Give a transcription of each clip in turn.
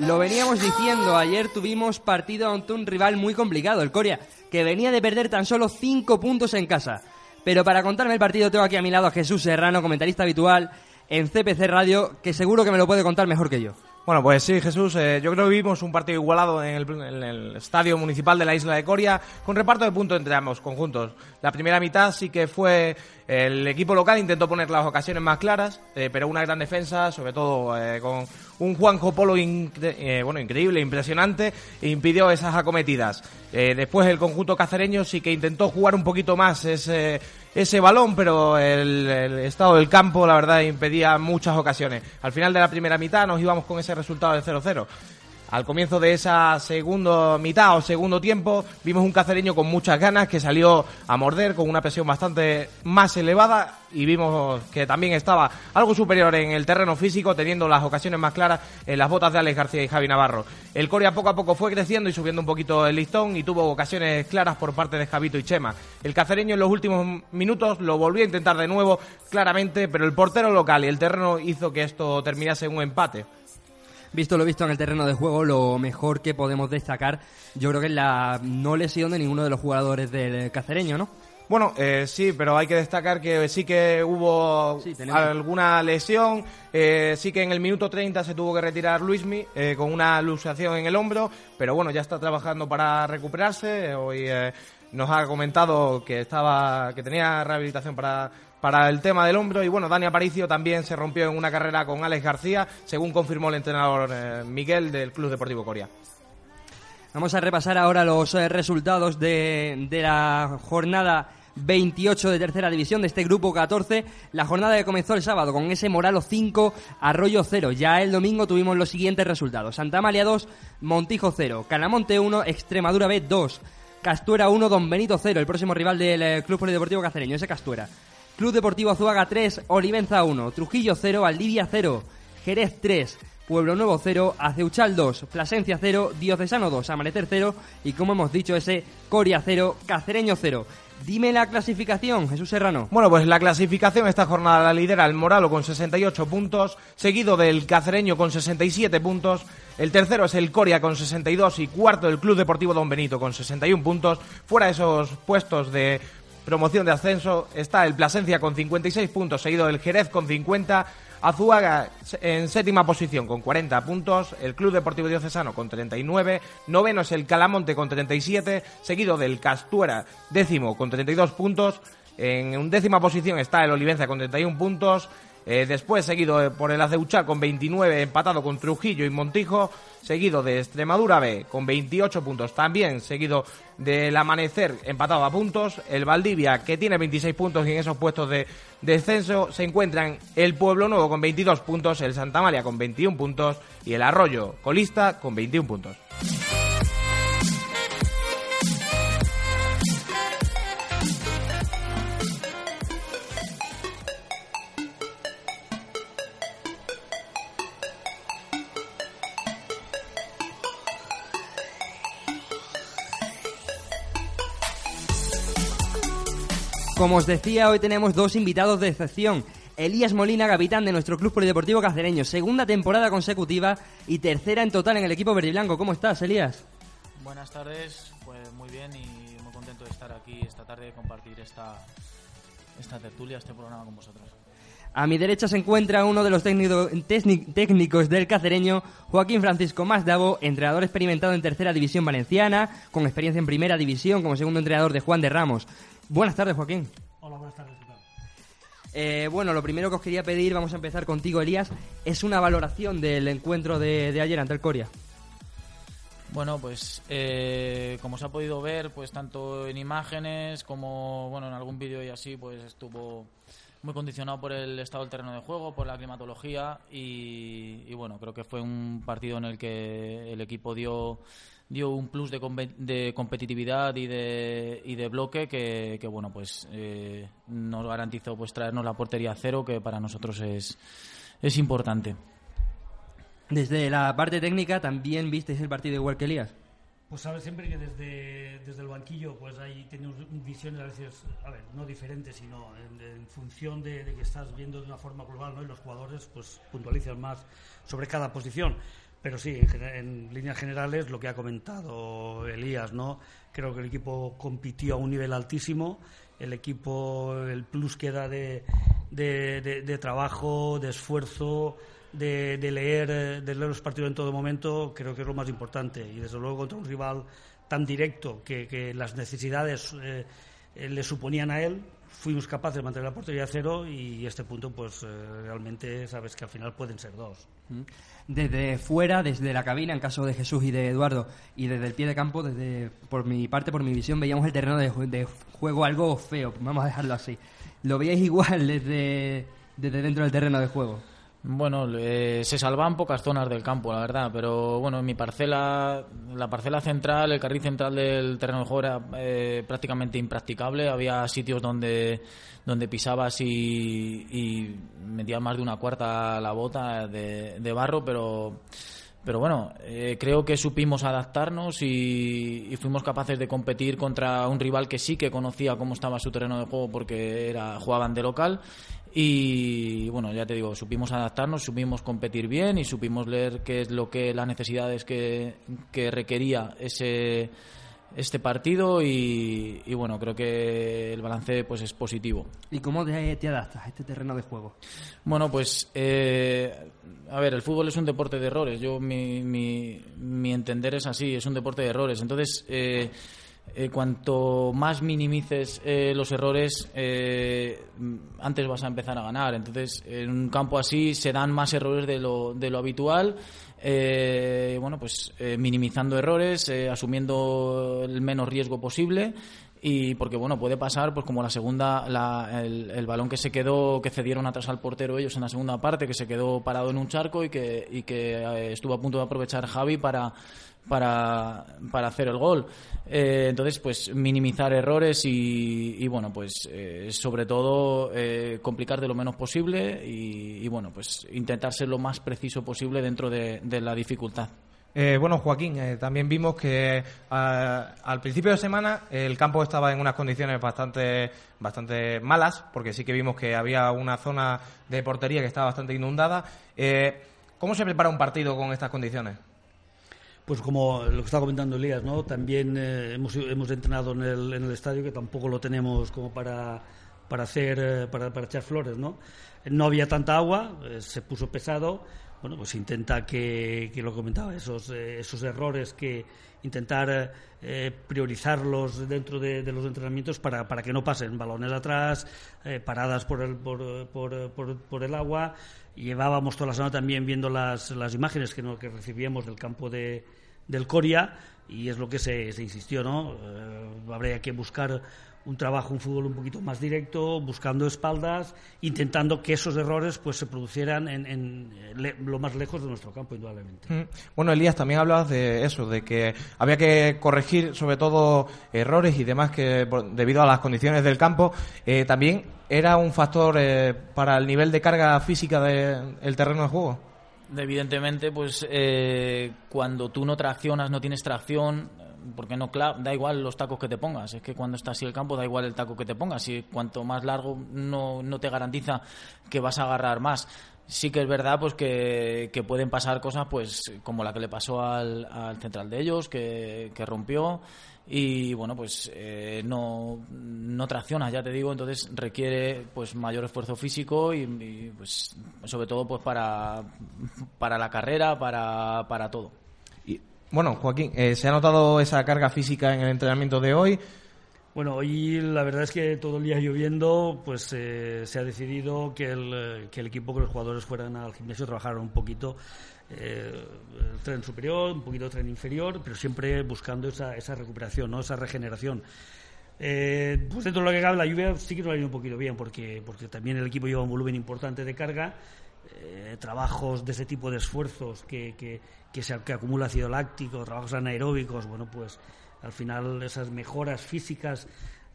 Lo veníamos diciendo, ayer tuvimos partido ante un rival muy complicado, el Corea, que venía de perder tan solo 5 puntos en casa. Pero para contarme el partido tengo aquí a mi lado a Jesús Serrano, comentarista habitual en CPC Radio, que seguro que me lo puede contar mejor que yo. Bueno, pues sí, Jesús, eh, yo creo que vimos un partido igualado en el, estadio municipal de la isla de Coria, con reparto de puntos entre ambos conjuntos. La primera mitad sí que fue el equipo local intentó poner las ocasiones más claras, eh, pero una gran defensa, sobre todo eh, con un Juanjo Polo bueno, increíble, impresionante, e impidió esas acometidas. después el conjunto cacereño sí que intentó jugar un poquito más ese ese balón, pero el, estado del campo, la verdad, impedía muchas ocasiones. Al final de la primera mitad nos íbamos con ese resultado de 0-0. Al comienzo de esa segunda mitad o segundo tiempo vimos un cacereño con muchas ganas que salió a morder con una presión bastante más elevada y vimos que también estaba algo superior en el terreno físico teniendo las ocasiones más claras en las botas de Alex García y Javi Navarro. El Corea poco a poco fue creciendo y subiendo un poquito el listón y tuvo ocasiones claras por parte de Javito y Chema. El cacereño en los últimos minutos lo volvió a intentar de nuevo claramente, pero el portero local y el terreno hizo que esto terminase en un empate visto lo visto en el terreno de juego, lo mejor que podemos destacar, yo creo que es la no lesión de ninguno de los jugadores del cacereño, ¿no? Bueno, eh, sí, pero hay que destacar que sí que hubo alguna lesión. Eh, sí que en el minuto 30 se tuvo que retirar Luismi eh, con una luxación en el hombro, pero bueno, ya está trabajando para recuperarse. Hoy nos ha comentado que estaba que tenía rehabilitación para para el tema del hombro. Y bueno, Dani Aparicio también se rompió en una carrera con Alex García, según confirmó el entrenador eh, Miguel del Club Deportivo Corea. Vamos a repasar ahora los eh, resultados de, de la jornada 28 de tercera división de este grupo 14. La jornada que comenzó el sábado con ese Moralo 5, Arroyo 0. Ya el domingo tuvimos los siguientes resultados. Santa Amalia 2, Montijo 0. Canamonte 1, Extremadura B 2. Castuera 1, Don Benito 0. El próximo rival del eh, Club Polideportivo Cacereño, ese Castuera. Club Deportivo Azuaga 3, Olivenza 1, Trujillo 0, Valdivia 0, Jerez 3, Pueblo Nuevo 0, Aceuchal 2, Plasencia 0, Diocesano 2, Amanecer 0 y como hemos dicho ese Coria 0, Cacereño 0. Dime la clasificación, Jesús Serrano. Bueno, pues la clasificación esta jornada la lidera el Moralo con 68 puntos, seguido del Cacereño con 67 puntos, el tercero es el Coria con 62 y cuarto el Club Deportivo Don Benito con 61 puntos. Fuera esos puestos de promoción de ascenso está el Plasencia con 56 puntos, seguido del Jerez con 50, Azuaga en séptima posición con 40 puntos, el Club Deportivo Diocesano con 39, noveno es el Calamonte con 37, seguido del Castuera décimo con 32 puntos, en undécima posición está el Olivenza con 31 puntos, eh, después seguido eh, por el Aceuchal con 29, empatado con Trujillo y Montijo, seguido de Extremadura B con 28 puntos, también seguido del Amanecer empatado a puntos, el Valdivia que tiene 26 puntos y en esos puestos de descenso se encuentran el Pueblo Nuevo con 22 puntos, el Santa María con 21 puntos. Y el Arroyo colista con 21 puntos. Como os decía, hoy tenemos dos invitados de excepción. Elías Molina, capitán de nuestro club polideportivo cacereño, segunda temporada consecutiva y tercera en total en el equipo verde blanco. ¿Cómo estás, Elías? Buenas tardes, pues muy bien y muy contento de estar aquí esta tarde y compartir esta, esta tertulia, este programa con vosotros. A mi derecha se encuentra uno de los técnicos del cacereño, Joaquín Francisco Masdavo, entrenador experimentado en tercera división valenciana, con experiencia en primera división como segundo entrenador de Juan de Ramos. Buenas tardes, Joaquín. Hola, buenas tardes. Eh, bueno, lo primero que os quería pedir, vamos a empezar contigo, Elías, es una valoración del encuentro de, ayer ante el Coria. Bueno, pues eh, como se ha podido ver, pues tanto en imágenes como bueno en algún vídeo y así, pues estuvo muy condicionado por el estado del terreno de juego, por la climatología y, y bueno, creo que fue un partido en el que el equipo dio dio un plus de, de competitividad y de, y de bloque que, bueno pues eh, nos garantizó pues traernos la portería a cero que para nosotros es, es importante desde la parte técnica también visteis el partido igual que Elías Pues sabes siempre que desde, desde el banquillo pues ahí tenemos visiones a veces, a ver, no diferentes, sino en, función de, que estás viendo de una forma global, ¿no? Y los jugadores pues puntualizan más sobre cada posición. Pero sí, en, en, líneas generales, lo que ha comentado Elías, ¿no? Creo que el equipo compitió a un nivel altísimo. El equipo, el plus que da de, de, trabajo, de esfuerzo, de, leer, de leer los partidos en todo momento, creo que es lo más importante. Y desde luego contra un rival tan directo que, las necesidades eh, eh, le suponían a él, fuimos capaces de mantener la portería a cero y este punto, pues realmente sabes que al final pueden ser dos. Mm. Desde fuera, desde la cabina, en caso de Jesús y de Eduardo, y desde el pie de campo, desde por mi parte, por mi visión, veíamos el terreno de, de juego algo feo, vamos a dejarlo así. ¿Lo veíais igual desde, desde dentro del terreno de juego? Bueno, eh, se salvan pocas zonas del campo, la verdad, pero bueno, en mi parcela, la parcela central, el carril central del terreno de juego era eh, prácticamente impracticable. Había sitios donde, donde pisabas y, y metías más de una cuarta la bota de, barro, pero pero bueno, eh, creo que supimos adaptarnos y, y, fuimos capaces de competir contra un rival que sí que conocía cómo estaba su terreno de juego porque era jugaban de local y bueno, ya te digo, supimos adaptarnos, supimos competir bien y supimos leer qué es lo que las necesidades que, que requería ese este partido y, bueno, creo que el balance pues es positivo. ¿Y cómo te, adaptas a este terreno de juego? Bueno, pues eh, a ver, el fútbol es un deporte de errores. Yo mi, mi, mi entender es así, es un deporte de errores. Entonces eh, eh, cuanto más minimices eh, los errores, eh, antes vas a empezar a ganar. Entonces, en un campo así se dan más errores de lo, de lo habitual. bueno, pues minimizando errores, asumiendo el menos riesgo posible y porque bueno puede pasar pues como la segunda el, balón que se quedó que cedieron atrás al portero ellos en la segunda parte que se quedó parado en un charco y que y que estuvo a punto de aprovechar Javi para para, para hacer el gol. Eh, entonces, pues minimizar errores y, bueno, pues eh, sobre todo eh, complicar de lo menos posible y, bueno, pues intentar ser lo más preciso posible dentro de, la dificultad. bueno, Joaquín, también vimos que al principio de semana el campo estaba en unas condiciones bastante, bastante malas, porque sí que vimos que había una zona de portería que estaba bastante inundada. ¿Cómo se prepara un partido con estas condiciones? Pues como lo que estaba comentando Elías, ¿no? También eh, hemos, hemos entrenado en el, en el estadio que tampoco lo tenemos como para, para hacer, eh, para, para, echar flores, ¿no? No había tanta agua, eh, se puso pesado, bueno, pues intenta que, que lo comentaba, esos, esos errores que intentar priorizarlos dentro de, de, los entrenamientos para, para que no pasen balones atrás, paradas por el, por, por, por, por el agua, llevábamos toda la semana también viendo las, las imágenes que, que recibíamos del campo de, del Coria y es lo que se, se insistió, ¿no? Eh, habría que buscar un trabajo, un fútbol un poquito más directo, buscando espaldas, intentando que esos errores pues se producieran en, lo más lejos de nuestro campo, indudablemente. Mm. Bueno, Elías, también hablabas de eso, de que había que corregir sobre todo errores y demás que debido a las condiciones del campo. Eh, también era un factor eh, para el nivel de carga física del terreno de juego. Evidentemente, pues eh, cuando tú no traccionas, no tienes tracción, porque no da igual los tacos que te pongas, es que cuando está así el campo da igual el taco que te pongas, y cuanto más largo no, no te garantiza que vas a agarrar más. Sí que es verdad pues que, que pueden pasar cosas pues como la que le pasó al, al central de ellos, que, que rompió y bueno pues eh, no, no tracciona ya te digo entonces requiere pues mayor esfuerzo físico y, pues sobre todo pues para para la carrera para, para todo. Y, bueno Joaquín eh, se ha notado esa carga física en el entrenamiento de hoy bueno, hoy la verdad es que todo el día lloviendo, pues eh, se ha decidido que el, que el equipo, que los jugadores fueran al gimnasio, trabajaran un poquito eh, tren superior, un poquito tren inferior, pero siempre buscando esa, esa recuperación, ¿no? esa regeneración. Eh, pues dentro de lo que cabe, la lluvia sí que nos ha ido un poquito bien, porque, porque también el equipo lleva un volumen importante de carga, eh, trabajos de ese tipo de esfuerzos que, que, que, se, que acumula ácido láctico, trabajos anaeróbicos, bueno, pues al final esas mejoras físicas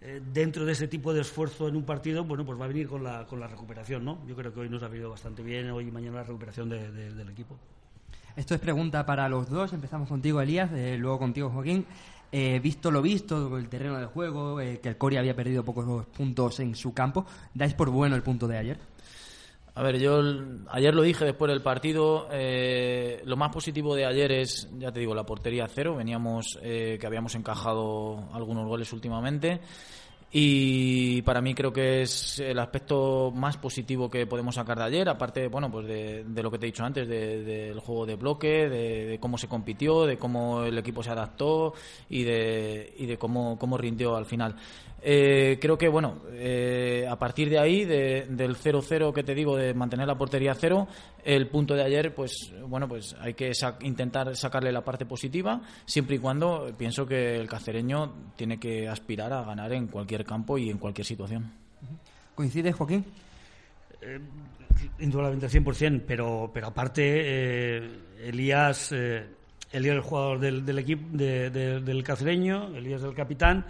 eh, dentro de ese tipo de esfuerzo en un partido, bueno, pues va a venir con la, con la recuperación, ¿no? Yo creo que hoy nos ha venido bastante bien, hoy y mañana la recuperación del equipo. Esto es pregunta para los dos. Empezamos contigo, Elías, eh, luego contigo, Joaquín. Eh, visto lo visto, el terreno de juego, eh, que el Coria había perdido pocos puntos en su campo, ¿dais por bueno el punto de ayer? A ver, yo ayer lo dije después del partido. lo más positivo de ayer es, ya te digo, la portería cero. Veníamos que habíamos encajado algunos goles últimamente. Y para mí creo que es el aspecto más positivo que podemos sacar de ayer, aparte bueno, pues de, lo que te he dicho antes, del juego de bloque, de, cómo se compitió, de cómo el equipo se adaptó y de, y de cómo, cómo rindió al final. Eh, creo que, bueno, eh, a partir de ahí, del 0-0 que te digo, de mantener la portería cero, el punto de ayer, pues, bueno, pues hay que intentar sacarle la parte positiva, siempre y cuando pienso que el cacereño tiene que aspirar a ganar en cualquier campo y en cualquier situación. ¿Coincides, Joaquín? Eh, indudablemente al 100%, pero, pero aparte, eh, Elías, Elías el jugador del, del equipo del cacereño, Elías el capitán,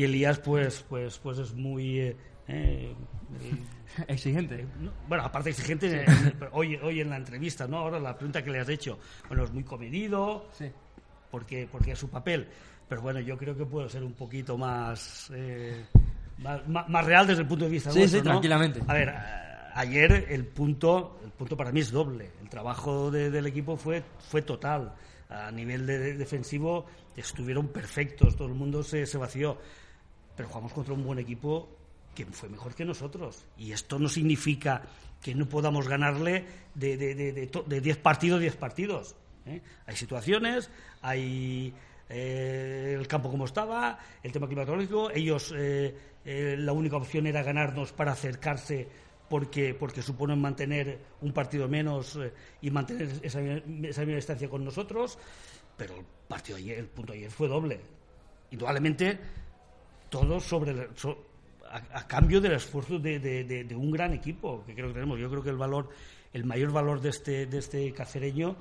y Elías pues pues pues es muy eh, eh, exigente. bueno aparte exigente hoy hoy en la entrevista no ahora la pregunta que le has hecho bueno es muy comedido sí. porque porque es su papel pero bueno yo creo que puedo ser un poquito más eh, más, real desde el punto de vista sí, sí, tranquilamente. A ver ayer el punto el punto para mí es doble. El trabajo del equipo fue fue total. A nivel de, defensivo estuvieron perfectos, todo el mundo se, se vació, pero jugamos contra un buen equipo que fue mejor que nosotros. Y esto no significa que no podamos ganarle de 10 de, de, partidos, 10 partidos. ¿eh? Hay situaciones, hay eh, el campo como estaba, el tema climatológico. Ellos, eh, la única opción era ganarnos para acercarse porque, porque suponen mantener un partido menos y mantener esa, esa misma distancia con nosotros. Pero el partido ayer, el punto ayer fue doble. Indudablemente, todo sobre a, cambio del esfuerzo de, un gran equipo que creo que tenemos. Yo creo que el valor, el mayor valor de este, de este cacereño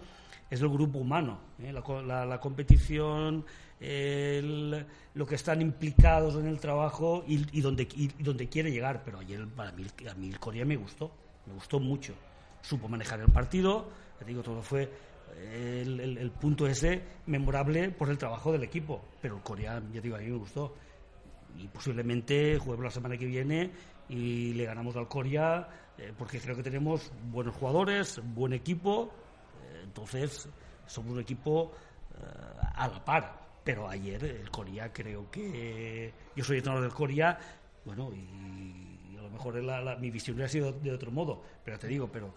es el grupo humano, ¿eh? la, competición, lo que están implicados en el trabajo y, donde, donde quiere llegar. Pero ayer para mí, a mí el Corea me gustó, me gustó mucho. Supo manejar el partido, te digo, todo fue el, punto ese memorable por el trabajo del equipo. Pero el Corea, ya digo, a mí me gustó. Y posiblemente juguemos la semana que viene y le ganamos al Corea, eh, porque creo que tenemos buenos jugadores, buen equipo. Eh, entonces, somos un equipo eh, a la par. Pero ayer el Corea creo que. Yo soy entrenador del Corea, bueno, y, a lo mejor mi visión hubiera sido de otro modo. Pero te digo, pero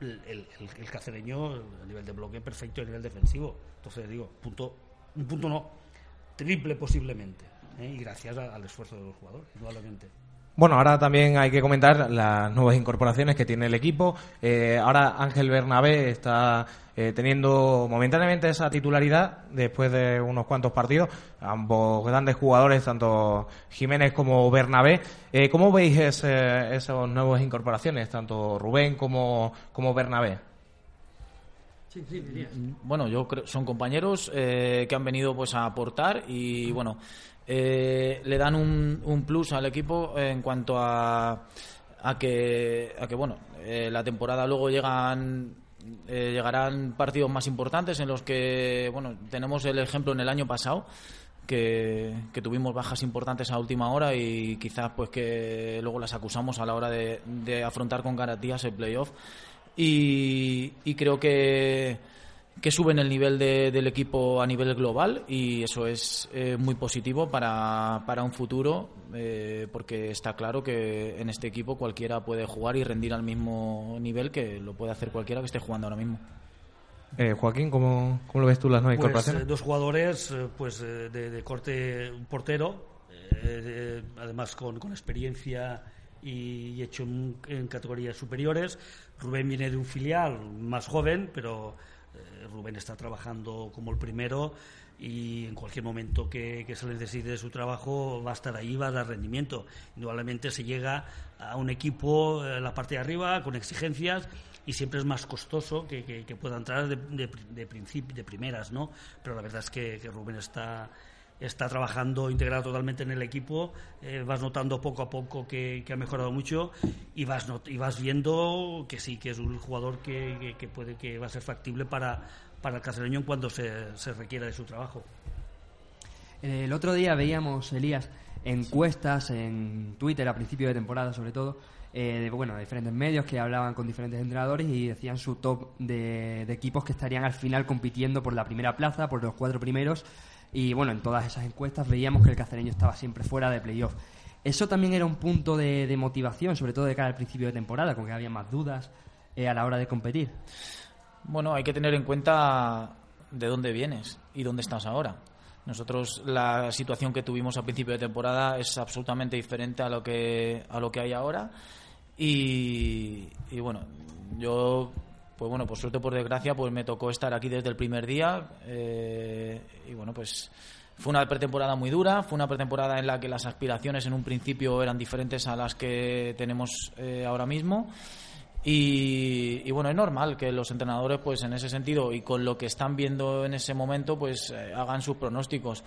el, el, cacereño a nivel de bloque perfecto a nivel defensivo. Entonces digo, punto, un punto no, triple posiblemente. ¿Eh? Y gracias al esfuerzo de los jugadores, indudablemente. Bueno, ahora también hay que comentar las nuevas incorporaciones que tiene el equipo. Eh, ahora Ángel Bernabé está eh, teniendo momentáneamente esa titularidad después de unos cuantos partidos. Ambos grandes jugadores, tanto Jiménez como Bernabé. ¿Cómo veis esas nuevas incorporaciones, tanto Rubén como, como Bernabé? Sí, sí, bueno, yo creo son compañeros que han venido pues a aportar y bueno eh, le dan un, un, plus al equipo en cuanto a, a, que, a que, bueno, eh, la temporada luego llegan eh, llegarán partidos más importantes en los que, bueno, tenemos el ejemplo en el año pasado. Que, que, tuvimos bajas importantes a última hora y quizás pues que luego las acusamos a la hora de, de afrontar con garantías el playoff y, y creo que que suben el nivel del equipo a nivel global y eso es eh, muy positivo para, para un futuro eh, porque está claro que en este equipo cualquiera puede jugar y rendir al mismo nivel que lo puede hacer cualquiera que esté jugando ahora mismo. Eh, Joaquín, ¿cómo, ¿cómo, lo ves tú las nuevas pues, incorporaciones? dos jugadores pues de, corte un portero, además con, con experiencia y hecho en, en categorías superiores. Rubén viene de un filial más joven, pero eh, Rubén está trabajando como el primero y en cualquier momento que, se le necesite de su trabajo va a estar ahí, va a dar rendimiento. Indudablemente se llega a un equipo en la parte de arriba con exigencias y siempre es más costoso que, pueda entrar de, de, de primeras, ¿no? Pero la verdad es que, Rubén está está trabajando integrado totalmente en el equipo, eh, vas notando poco a poco que, ha mejorado mucho y vas, y vas viendo que sí, que es un jugador que, puede que va a ser factible para, para el en cuando se, se requiera de su trabajo. El otro día veíamos, Elías, encuestas en Twitter a principio de temporada sobre todo, eh, de, bueno, diferentes medios que hablaban con diferentes entrenadores y decían su top de, equipos que estarían al final compitiendo por la primera plaza, por los cuatro primeros. Y bueno, en todas esas encuestas veíamos que el cacereño estaba siempre fuera de playoff. Eso también era un punto de, motivación, sobre todo de cara al principio de temporada, con que había más dudas eh, a la hora de competir. Bueno, hay que tener en cuenta de dónde vienes y dónde estás ahora. Nosotros la situación que tuvimos a principio de temporada es absolutamente diferente a lo que a lo que hay ahora y, bueno yo pues bueno por suerte por desgracia pues me tocó estar aquí desde el primer día eh, y bueno pues fue una pretemporada muy dura, fue una pretemporada en la que las aspiraciones en un principio eran diferentes a las que tenemos eh, ahora mismo y, bueno, es normal que los entrenadores, pues en ese sentido y con lo que están viendo en ese momento, pues eh, hagan sus pronósticos.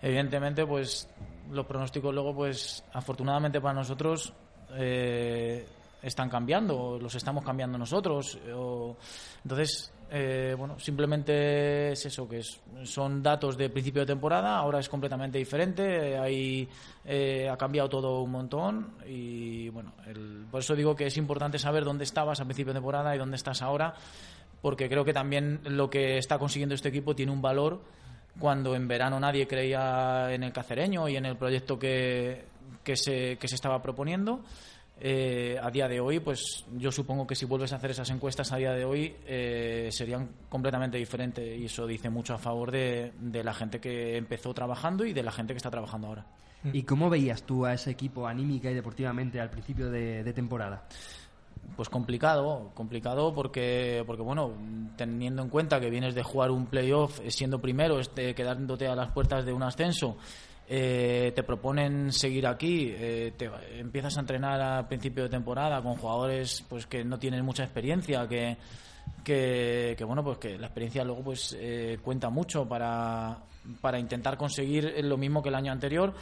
Evidentemente, pues los pronósticos luego, pues afortunadamente para nosotros, están cambiando, los estamos cambiando nosotros. entonces, eh, bueno, simplemente es eso, que son datos de principio de temporada, ahora es completamente diferente, ahí eh, ha cambiado todo un montón y bueno, por eso digo que es importante saber dónde estabas a principio de temporada y dónde estás ahora, porque creo que también lo que está consiguiendo este equipo tiene un valor cuando en verano nadie creía en el cacereño y en el proyecto que, que, se, que se estaba proponiendo. Eh, a día de hoy, pues yo supongo que si vuelves a hacer esas encuestas a día de hoy eh, serían completamente diferentes y eso dice mucho a favor de, la gente que empezó trabajando y de la gente que está trabajando ahora. ¿Y cómo veías tú a ese equipo anímica y deportivamente al principio de, temporada? Pues complicado, complicado porque, porque, bueno, teniendo en cuenta que vienes de jugar un playoff eh, siendo primero, este, quedándote a las puertas de un ascenso, eh, te proponen seguir aquí, eh, te empiezas a entrenar a principio de temporada con jugadores pues que no tienen mucha experiencia, que, que, bueno pues que la experiencia luego pues eh, cuenta mucho para, para intentar conseguir lo mismo que el año anterior.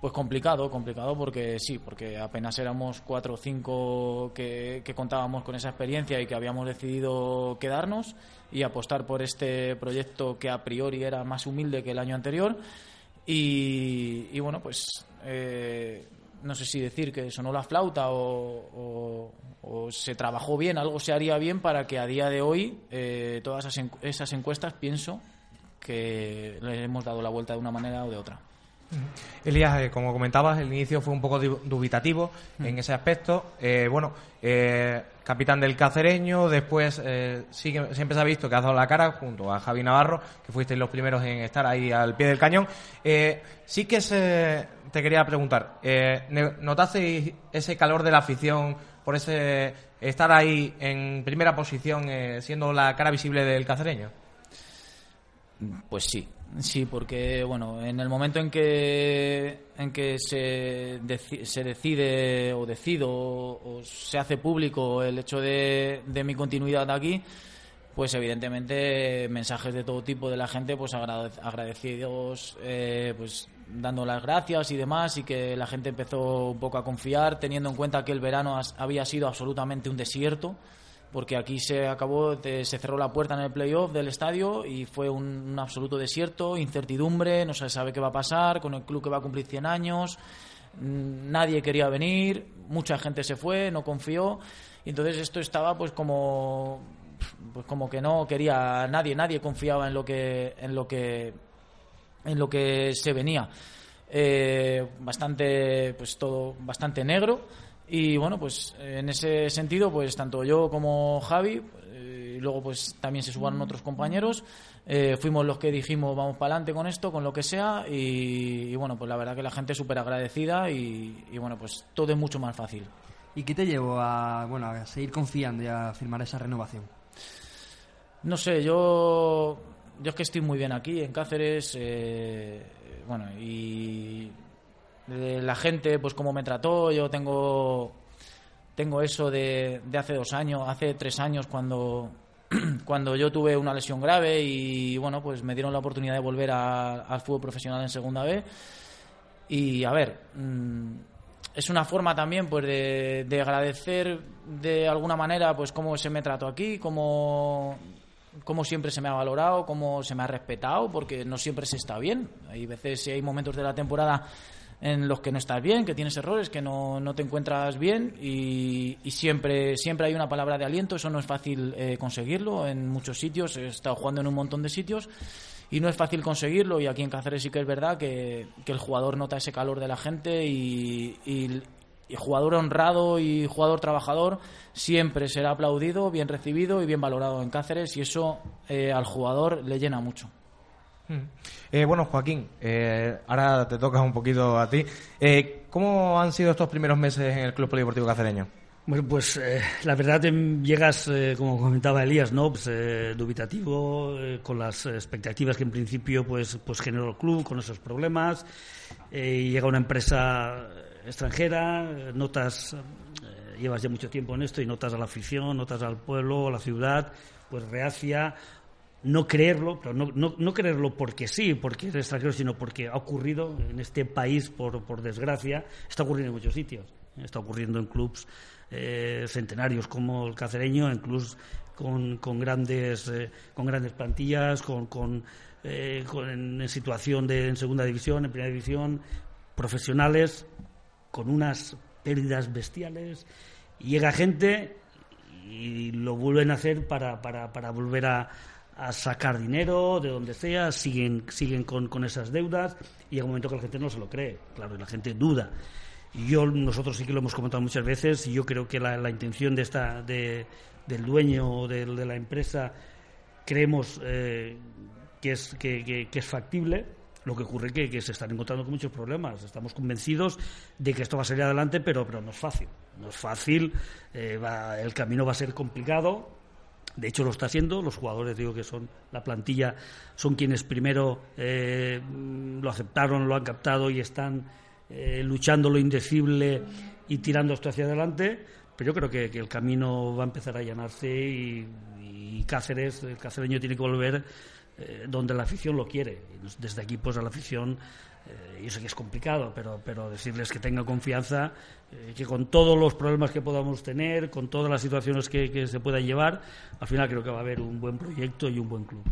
Pues complicado, complicado porque sí, porque apenas éramos cuatro o cinco que, que contábamos con esa experiencia y que habíamos decidido quedarnos y apostar por este proyecto que a priori era más humilde que el año anterior y, bueno, pues eh, no sé si decir que sonó la flauta o, se trabajó bien, algo se haría bien para que a día de hoy eh, todas esas encuestas pienso que le hemos dado la vuelta de una manera o de otra. Elías, eh, como comentabas, el inicio fue un poco dubitativo en ese aspecto. Eh, bueno, eh, capitán del cacereño, después sí que siempre se ha visto que has dado la cara junto a Javi Navarro, que fuisteis los primeros en estar ahí al pie del cañón. sí que se, te quería preguntar, ¿notasteis ese calor de la afición por ese estar ahí en primera posición siendo la cara visible del cacereño? Pues sí, Sí, porque bueno, en el momento en que en que se, se decide o decido o, se hace público el hecho de, de mi continuidad aquí, pues evidentemente mensajes de todo tipo de la gente, pues agradecidos, eh, pues dando las gracias y demás, y que la gente empezó un poco a confiar, teniendo en cuenta que el verano había sido absolutamente un desierto porque aquí se acabó, se cerró la puerta en el playoff del estadio y fue un, absoluto desierto, incertidumbre, no se sabe qué va a pasar con el club que va a cumplir 100 años, mm, nadie quería venir, mucha gente se fue, no confió, y entonces esto estaba pues como pues como que no quería nadie, nadie confiaba en lo que en lo que en lo que se venía. Eh, bastante pues todo bastante negro y bueno, pues en ese sentido, pues tanto yo como Javi, eh, y luego pues también se subaron otros compañeros, eh, fuimos los que dijimos vamos para adelante con esto, con lo que sea, y, bueno, pues la verdad que la gente es súper agradecida y, bueno, pues todo es mucho más fácil. ¿Y qué te llevó a, bueno, a seguir confiando y a firmar esa renovación? No sé, yo, yo es que estoy muy bien aquí en Cáceres, eh, bueno, y la gente, pues cómo me trató. Yo tengo, tengo eso de, de hace dos años, hace tres años, cuando, cuando yo tuve una lesión grave y bueno, pues me dieron la oportunidad de volver a- al fútbol profesional en segunda B. Y a ver, mm, es una forma también pues de, de agradecer de alguna manera pues cómo se me trató aquí, cómo, cómo siempre se me ha valorado, cómo se me ha respetado, porque no siempre se está bien. Hay veces, hay momentos de la temporada en los que no estás bien, que tienes errores, que no, no te encuentras bien y, siempre, siempre hay una palabra de aliento. Eso no es fácil eh, conseguirlo en muchos sitios. He estado jugando en un montón de sitios y no es fácil conseguirlo. Y aquí en Cáceres sí que es verdad que, que el jugador nota ese calor de la gente y, y- y jugador honrado y jugador trabajador siempre será aplaudido, bien recibido y bien valorado en Cáceres y eso eh, al jugador le llena mucho. Eh, bueno, Joaquín, eh, ahora te toca un poquito a ti. Eh, ¿Cómo han sido estos primeros meses en el Club Polideportivo Cacereño? Bueno, pues eh, la verdad em, llegas, eh, como comentaba Elías, ¿no? Pues, eh, dubitativo, con las expectativas que en principio pues, pues generó el club, con esos problemas. Llega una empresa extranjera, notas, llevas ya mucho tiempo en esto y notas a la afición, notas al pueblo, a la ciudad, pues reacia, no creerlo, pero no, no, no creerlo porque sí, porque es extranjero, sino porque ha ocurrido en este país, por, por desgracia, está ocurriendo en muchos sitios. Está ocurriendo en clubs eh, centenarios como el cacereño, en clubs con, con grandes, eh, con grandes plantillas, con, con, eh, con- en, en situación de en segunda división, en primera división, profesionales con unas pérdidas bestiales. Y llega gente y lo vuelven a hacer para, para, para volver a, a sacar dinero de donde sea, siguen, siguen con, con esas deudas y llega un momento que la gente no se lo cree, claro, y la gente duda. Yo, nosotros sí que lo hemos comentado muchas veces y yo creo que la, la intención de esta, de, del dueño o del- de, la empresa creemos eh, que, es, que, es factible. Lo que ocurre que, que se están encontrando con muchos problemas. Estamos convencidos de que esto va a salir adelante, pero, pero no es fácil. No es fácil. eh, el camino va a ser complicado. De hecho, lo está haciendo. Los jugadores, digo que son la plantilla, son quienes primero eh, lo aceptaron, lo han captado y están eh, luchando lo indecible y tirando esto hacia adelante. Pero yo creo que, el camino va a empezar a allanarse y, Cáceres, el cacereño, tiene que volver eh, donde la afición lo quiere. Desde aquí, pues a la afición, eh, yo sé que es complicado, pero, pero decirles que tenga confianza, eh, que con todos los problemas que podamos tener, con todas las situaciones que, que se puedan llevar, al final creo que va a haber un buen proyecto y un buen club.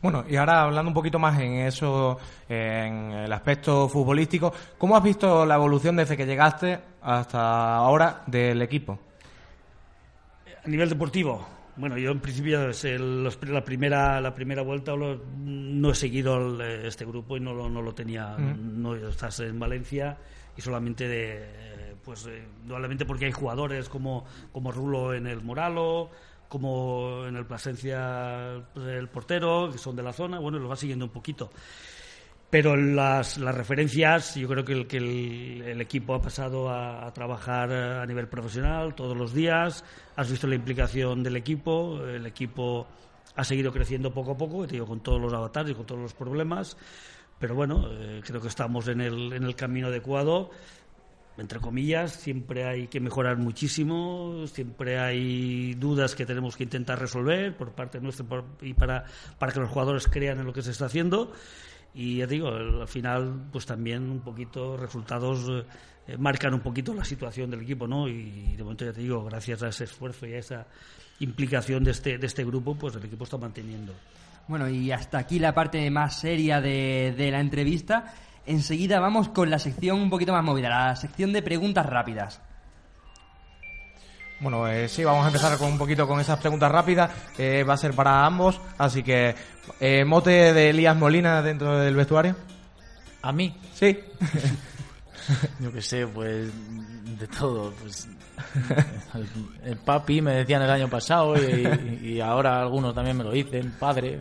Bueno, y ahora hablando un poquito más en eso, en el aspecto futbolístico, ¿cómo has visto la evolución desde que llegaste hasta ahora del equipo? A nivel deportivo, bueno, yo en principio es el- los- la primera la primera vuelta no he seguido el, eh, este grupo y no lo, no lo tenía. No estás en Valencia y solamente de eh, pues eh, indudablemente porque hay jugadores como como Rulo en el Moralo, como en el Plasencia pues, el portero que son de la zona. Bueno, lo va siguiendo un poquito. Pero las, referencias, yo creo que el, que el, equipo ha pasado a, trabajar a nivel profesional todos los días. Has visto la implicación del equipo. El equipo ha seguido creciendo poco a poco, te digo, con todos los avatares y con todos los problemas. Pero bueno, eh, creo que estamos en el, en el camino adecuado. Entre comillas, siempre hay que mejorar muchísimo, siempre hay dudas que tenemos que intentar resolver por parte nuestra y para, para que los jugadores crean en lo que se está haciendo. Y ya digo, al final, pues también un poquito resultados eh, marcan un poquito la situación del equipo, ¿no? Y de momento ya te digo, gracias a ese esfuerzo y a esa implicación de este, de este grupo, pues el equipo está manteniendo. Bueno, y hasta aquí la parte más seria de, de la entrevista. Enseguida vamos con la sección un poquito más movida, la sección de preguntas rápidas. Bueno, eh, sí, vamos a empezar con un poquito con esas preguntas rápidas. que va a ser para ambos, así que eh, mote de Elías Molina dentro del vestuario. A mí, Sí. yo qué sé, pues de todo. Pues, el, el papi me decían el año pasado y, y ahora algunos también me lo dicen, padre.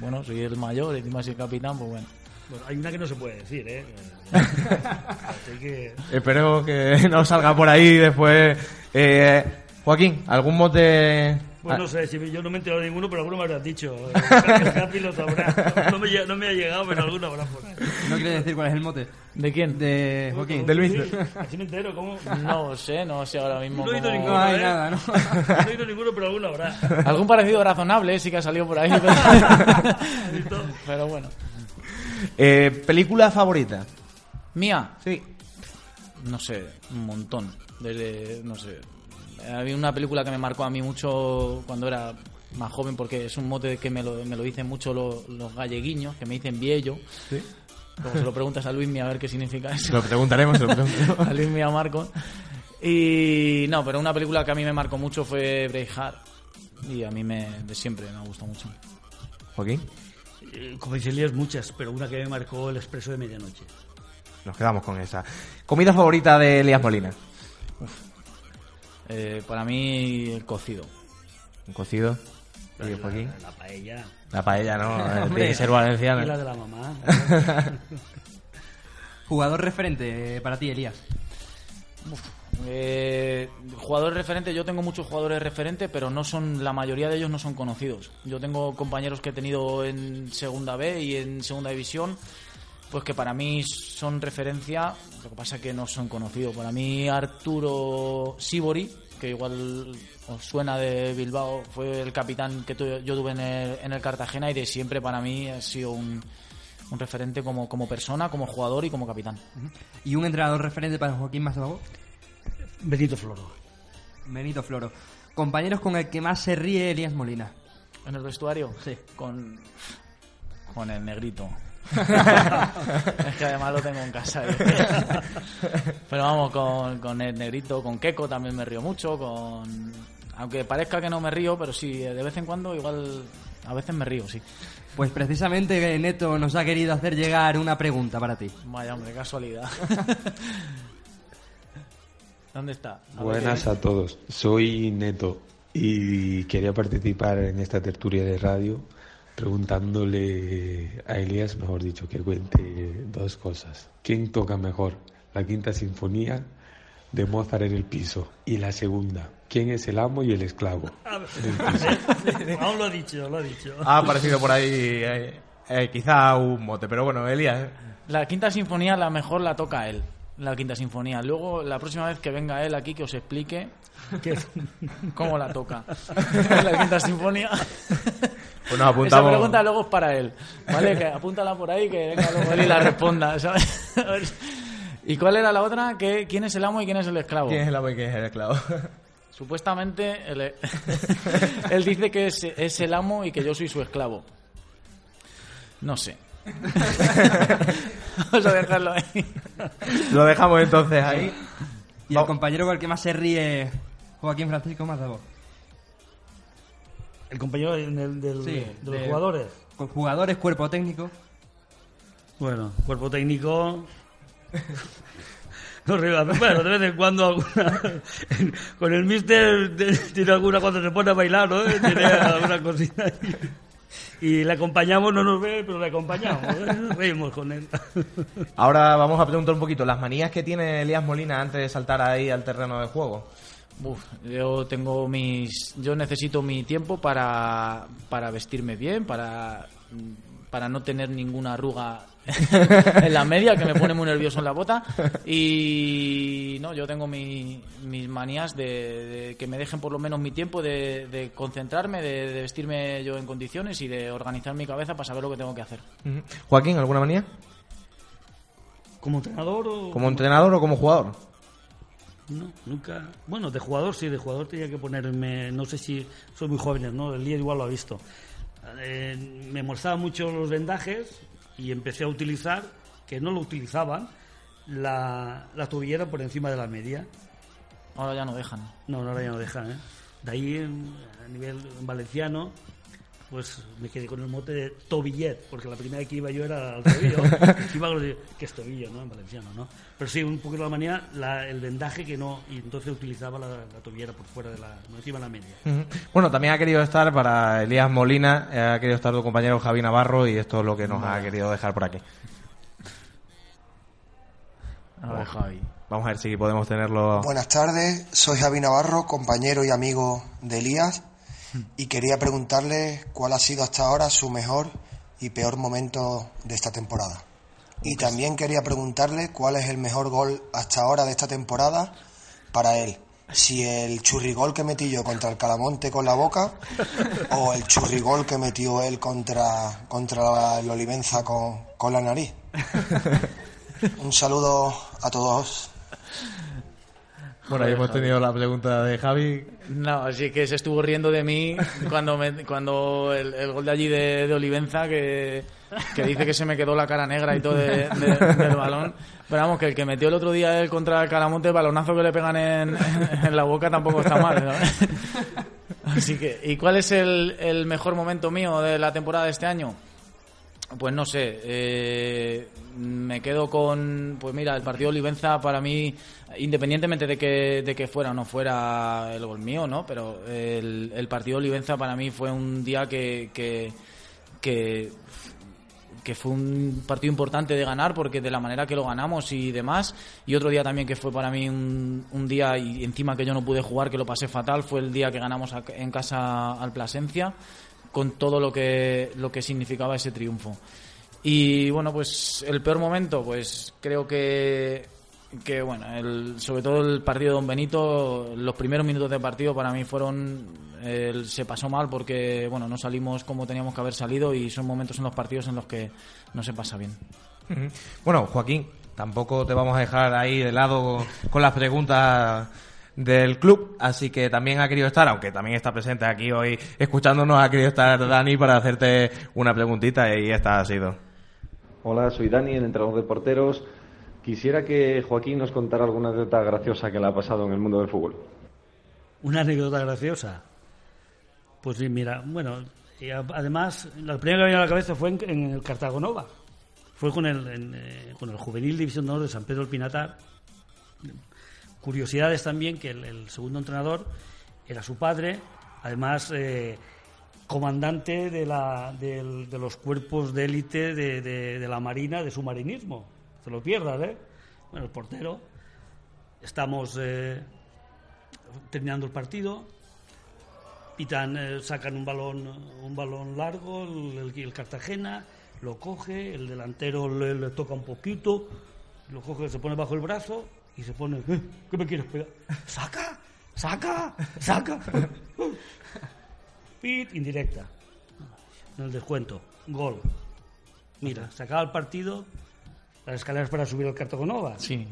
Bueno, soy el mayor, encima soy el capitán, pues bueno. Bueno, hay una que no se puede decir, ¿eh? Así que... Espero que no salga por ahí después. Eh, Joaquín, ¿algún mote Pues no sé, si yo no me he enterado de ninguno, pero alguno me habrás dicho. El Capi lo sabrá. No me, no me ha llegado, pero alguno habrá por ahí. ¿No quiere decir cuál es el mote? ¿De quién? De Joaquín. De Luis. Sí, Así me entero, ¿cómo? No sé, no sé ahora mismo. No he oído ninguno, No hay ¿eh? nada, ¿no? No he oído ninguno, pero alguno habrá. Algún parecido razonable sí que ha salido por ahí. Pero, pero bueno. Eh, ¿Película favorita? Mía, Sí. no sé, un montón. Desde, no sé. Había una película que me marcó a mí mucho cuando era más joven, porque es un mote que me lo, me lo dicen mucho los, los galleguiños, que me dicen viejo. Sí. Como se lo preguntas a Luismi a ver qué significa eso. Lo preguntaremos, lo preguntaremos. a Luismi a Marco. Y no, pero una película que a mí me marcó mucho fue Braveheart. Y a mí me, de siempre me ha gustado mucho. Joaquín, Eh, Como dice Elías, muchas, pero una que me marcó el expreso de medianoche. nos quedamos con esa. ¿Comida favorita de Elías Molina? Eh, para mí, el cocido. Un cocido. La, la paella. La paella, ¿no? Eh. Tiene que ser Y la valenciana. de la mamá. Jugador referente eh, para ti, Elías. Eh, jugadores referentes, yo tengo muchos jugadores referentes, pero no son la mayoría de ellos no son conocidos. Yo tengo compañeros que he tenido en segunda B y en segunda división, pues que para mí son referencia. Lo que pasa es que no son conocidos. Para mí Arturo Sibori, que igual os suena de Bilbao, fue el capitán que tu- yo tuve en el, en el Cartagena y de siempre para mí ha sido un, un referente como, como persona, como jugador y como capitán. ¿Y un entrenador referente para Joaquín Mazabó? Benito Floro. Benito Floro. Compañeros con el que más se ríe Elías Molina. ¿En el vestuario? Sí. Con, con el negrito. es que además lo tengo en casa. ¿eh? Pero vamos, con, con el negrito, con Keco también me río mucho. con Aunque parezca que no me río, pero sí, de vez en cuando igual... A veces me río, sí. Pues precisamente Neto nos ha querido hacer llegar una pregunta para ti. Vaya, hombre, casualidad. ¿Dónde está? A Buenas a todos, soy Neto y quería participar en esta tertulia de radio preguntándole a Elías, mejor dicho, que cuente dos cosas. ¿Quién toca mejor? La quinta sinfonía de Mozart en el piso. Y la segunda, ¿quién es el amo y el esclavo? Aún lo ha dicho, lo ha dicho. Ha aparecido por ahí eh, eh, quizá un mote, pero bueno, Elías. La quinta sinfonía, la mejor la toca él. La quinta sinfonía. Luego, la próxima vez que venga él aquí, que os explique ¿Qué? cómo la toca. la quinta sinfonía. Pues nos Esa apuntamos. pregunta luego es para él. ¿Vale? Que apúntala por ahí, que venga luego él y la responda. ¿Y cuál era la otra? ¿Qué, ¿Quién es el amo y quién es el esclavo? ¿Quién es el amo y quién es el esclavo? Supuestamente él, él dice que es, es el amo y que yo soy su esclavo. No sé. Vamos a dejarlo ahí. Lo dejamos entonces ahí. Y el compañero con el que más se ríe Joaquín Francisco Mazabó. El compañero del- del- Sí, de los de- jugadores. Con jugadores, cuerpo técnico. Bueno, cuerpo técnico. No río, bueno, de vez en cuando alguna. Con el mister de- tiene alguna cuando se pone a bailar, ¿no? Tiene alguna cosita. ahí. Y le acompañamos, no nos ve, pero le acompañamos. ¿eh? Reímos con él. Ahora vamos a preguntar un poquito las manías que tiene Elías Molina antes de saltar ahí al terreno de juego. Uf, yo tengo mis. Yo necesito mi tiempo para, para vestirme bien, para, para no tener ninguna arruga en la media que me pone muy nervioso en la bota. Y no, yo tengo mi- mis manías de, de que me dejen por lo menos mi tiempo de, de concentrarme, de, de vestirme yo en condiciones y de organizar mi cabeza para saber lo que tengo que hacer. Joaquín, ¿alguna manía? ¿Como entrenador o.? ¿Como entrenador o como jugador? No, nunca. Bueno, de jugador sí, de jugador tenía que ponerme. No sé si soy muy jóvenes, ¿no? El día igual lo ha visto. Eh, me molestaban mucho los vendajes y empecé a utilizar, que no lo utilizaban, la, la tobillera por encima de la media. Ahora ya no dejan. No, ahora ya no dejan, ¿eh? De ahí, a nivel valenciano, pues me quedé con el mote de tobillet, porque la primera vez que iba yo era al tobillo. que es tobillo, ¿no? En valenciano, ¿no? Pero sí, un poquito la manía, la- el vendaje que no, y entonces utilizaba la, la tobillera por fuera de la, no encima de la media. Ujú. Bueno, también ha querido estar para Elías Molina, eh, ha querido estar tu compañero Javi Navarro y esto es lo que nos ha querido dejar por aquí. A ver, Javi. Vamos a ver si podemos tenerlo. Buenas tardes, soy Javi Navarro, compañero y amigo de Elías. Y quería preguntarle cuál ha sido hasta ahora su mejor y peor momento de esta temporada. Y también quería preguntarle cuál es el mejor gol hasta ahora de esta temporada para él. Si el churrigol que metí yo contra el Calamonte con la boca o el churrigol que metió él contra, contra el Olivenza con, con la nariz. Un saludo a todos. Bueno, ahí hemos tenido la pregunta de Javi. No, así que se estuvo riendo de mí cuando me, cuando el, el gol de allí de, de Olivenza que, que dice que se me quedó la cara negra y todo de- de- del balón. Pero vamos, que el que metió el otro día él contra el Calamonte, el balonazo que le pegan en, en la boca tampoco está mal. ¿no? Así que, ¿y cuál es el, el mejor momento mío de la temporada de este año? Pues no sé, eh, me quedo con, pues mira, el partido de Olivenza para mí, independientemente de que, de que fuera o no fuera el gol mío, ¿no? Pero el, partido Olivenza para mí fue un día que, que, fue un partido importante de ganar porque de la manera que lo ganamos y demás. Y otro día también que fue para mí un, un día y encima que yo no pude jugar, que lo pasé fatal, fue el día que ganamos en casa al Plasencia con todo lo que, lo que significaba ese triunfo. Y bueno, pues el peor momento, pues creo que, que bueno, el, sobre todo el partido de Don Benito, los primeros minutos de partido para mí fueron, el- se pasó mal porque bueno, no salimos como teníamos que haber salido y son momentos en los partidos en los que no se pasa bien. Bueno, Joaquín, tampoco te vamos a dejar ahí de lado con las preguntas del club, así que también ha querido estar, aunque también está presente aquí hoy escuchándonos, ha querido estar Dani para hacerte una preguntita y esta ha sido. Hola, soy Dani, el entrenador de porteros. Quisiera que Joaquín nos contara alguna anécdota graciosa que le ha pasado en el mundo del fútbol. Una anécdota graciosa. Pues mira, bueno, y además, la primera que me vino a la cabeza fue en, en el Cartagonova. Fue con el, en, eh, con el Juvenil División de Honor de San Pedro del Pinatar. Curiosidades también que el, el segundo entrenador era su padre, además eh, comandante de, la, del- de los cuerpos de élite de, de- de la Marina de submarinismo. Se lo pierdas, ¿eh? Bueno, el portero. Estamos eh, terminando el partido. Pitan, eh, sacan un balón, un balón largo, el, el- el Cartagena, lo coge, el delantero le, le toca un poquito, lo coge, se pone bajo el brazo y se pone, "Eh, ¿qué me quieres pegar? ¡Saca! ¡Saca! ¡Saca! Pit, indirecta. En el descuento. Gol. Mira, se acaba el partido, las escaleras para subir al Cartagonova. Sí.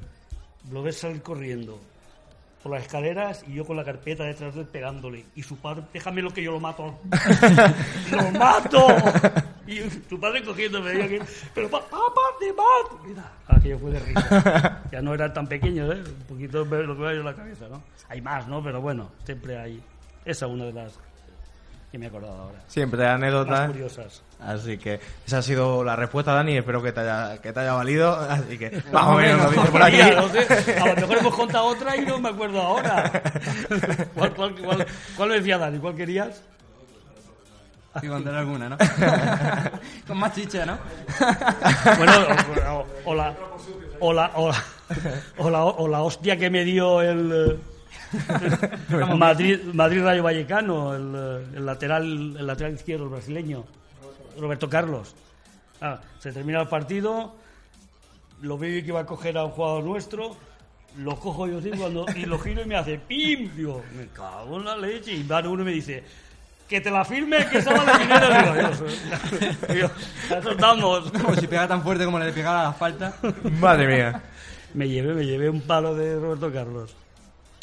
Lo ves salir corriendo por las escaleras y yo con la carpeta detrás de él pegándole. Y su padre, déjame lo que yo lo mato. ¡Lo mato! Y su padre cogiéndome. aquí, Pero pa- papá, te mato. Mira, aquello fue de risa. Ya no era tan pequeño, ¿eh? Un poquito lo que me ha ido en la cabeza, ¿no? Hay más, ¿no? Pero bueno, siempre hay. Esa es una de las que me he acordado ahora. Siempre Más anécdotas. curiosas. Así que esa ha sido la respuesta, Dani. Espero que te haya, que te haya valido. Así que, más o menos, lo dice por aquí. Mira, no sé, a lo mejor hemos contado otra y no me acuerdo ahora. ¿Cuál, cuál, cuál, cuál decía Dani? ¿Cuál querías? Y contar alguna, ¿no? Con más chicha, ¿no? Bueno, o, o- o la, o, la, o, la, o la- o la hostia que me dio el eh, Madrid, Madrid Rayo Vallecano, el, eh, el lateral, el lateral izquierdo, el brasileño, Roberto Carlos. Ah, se termina el partido, lo veo que iba a coger a un jugador nuestro, lo cojo yo así cuando, y lo giro y me hace ¡pim! Digo, me cago en la leche. Y va uno y me dice, que te la firme, que esa vale dinero. Digo, eso estamos. Como si pega tan fuerte como le pegara a la falta. Madre mía. Me llevé, me llevé un palo de Roberto Carlos.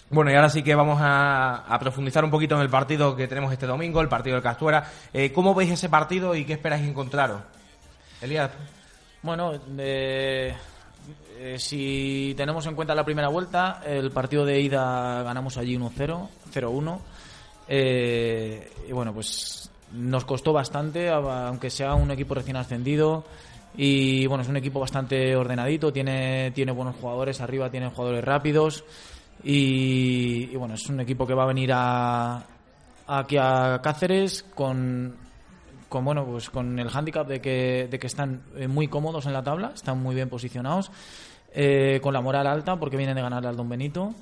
Bueno, y ahora sí que vamos a, profundizar un poquito en el partido que tenemos este domingo, el partido del Castuera. Eh, ¿Cómo veis ese partido y qué esperáis encontraros? Elías. Bueno, eh, eh, si tenemos en cuenta la primera vuelta, el partido de ida ganamos allí 1-0, 0-1. Eh, y bueno, pues nos costó bastante, aunque sea un equipo recién ascendido. Y bueno, es un equipo bastante ordenadito, tiene, tiene buenos jugadores arriba, tiene jugadores rápidos. Y, y bueno, es un equipo que va a venir a, aquí a Cáceres con, con bueno pues con el hándicap de que, de que están eh, muy cómodos en la tabla, están muy bien posicionados, eh, con la moral alta porque vienen de ganar al Don Benito.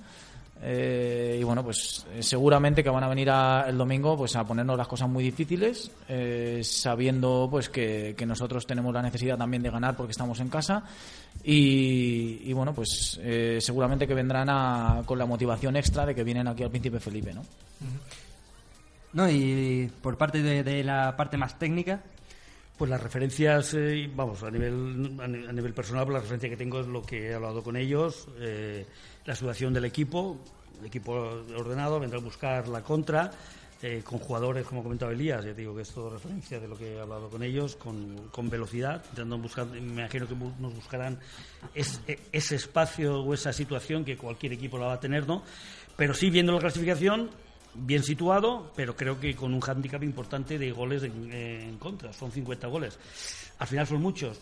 Eh, y bueno, pues eh, seguramente que van a venir el domingo pues a ponernos las cosas muy difíciles, eh, sabiendo pues que, nosotros tenemos la necesidad también de ganar porque estamos en casa y, bueno, pues eh, seguramente que vendrán a- con la motivación extra de que vienen aquí al Príncipe Felipe, ¿no? No, y por parte de la parte más técnica, Pues las referencias, eh, vamos, a nivel, a ni- a nivel personal, pues la referencia que tengo es lo que he hablado con ellos, eh, la situación del equipo, el equipo ordenado, vendrá a buscar la contra, eh, con jugadores, como comentaba Elías, ya digo que es todo referencia de lo que he hablado con ellos, con, con velocidad, intentando buscar, me imagino que nos buscarán e- ese espacio o esa situación que cualquier equipo la va a tener, ¿no? Pero sí, viendo la clasificación, bien situado, pero creo que con un hándicap importante de goles en, contra. Son 50 goles. Al final son muchos.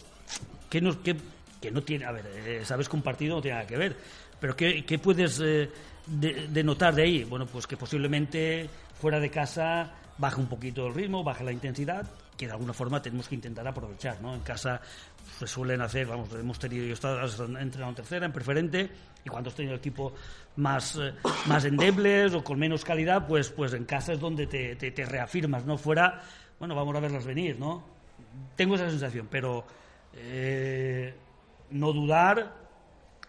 ¿Qué no, qué- que no tiene, a ver, eh, sabes que un partido no tiene nada que ver, pero ¿qué, qué puedes eh, de- denotar de ahí? Bueno, pues que posiblemente fuera de casa baje un poquito el ritmo, baje la intensidad, que de alguna forma tenemos que intentar aprovechar, ¿no? En casa se suelen hacer, vamos, hemos tenido, yo he estado entrenado en tercera, en preferente, y cuando has tenido equipo más, eh, más endebles o con menos calidad, pues, pues en casa es donde te, te, reafirmas, ¿no? Fuera, bueno, vamos a verlas venir, ¿no? Tengo esa sensación, pero eh, no dudar,